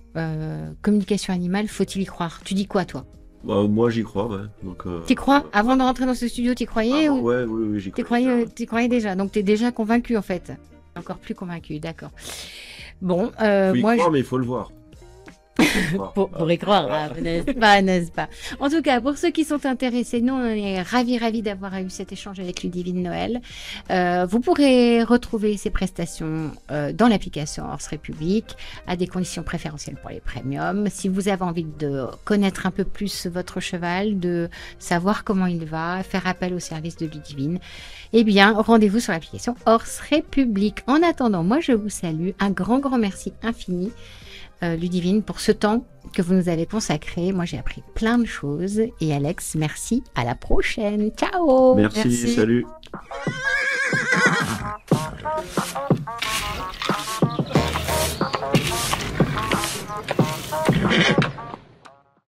communication animale, faut-il y croire? Tu dis quoi toi? Bah, moi j'y crois, ouais. Donc, euh, t'y crois Avant de rentrer dans ce studio, t'y croyais ou... Ouais, oui, oui, j'y croyais. T'y croyais déjà, donc t'es déjà convaincu en fait. Encore plus convaincu, d'accord. Bon, euh, moi. Croire, mais il faut le voir. Pour, y croire, hein, n'est-ce pas, n'est-ce pas? En tout cas, pour ceux qui sont intéressés, nous, on est ravis, ravis d'avoir eu cet échange avec Ludivine Noël. Euh, vous pourrez retrouver ces prestations euh, dans l'application Horse République à des conditions préférentielles pour les premiums. Si vous avez envie de connaître un peu plus votre cheval, de savoir comment il va, faire appel au service de Ludivine, eh bien, rendez-vous sur l'application Horse République. En attendant, moi, je vous salue. Un grand, grand merci infini euh, Ludivine, pour ce temps que vous nous avez consacré. Moi, j'ai appris plein de choses. Et Alex, merci. À la prochaine. Ciao. merci. salut.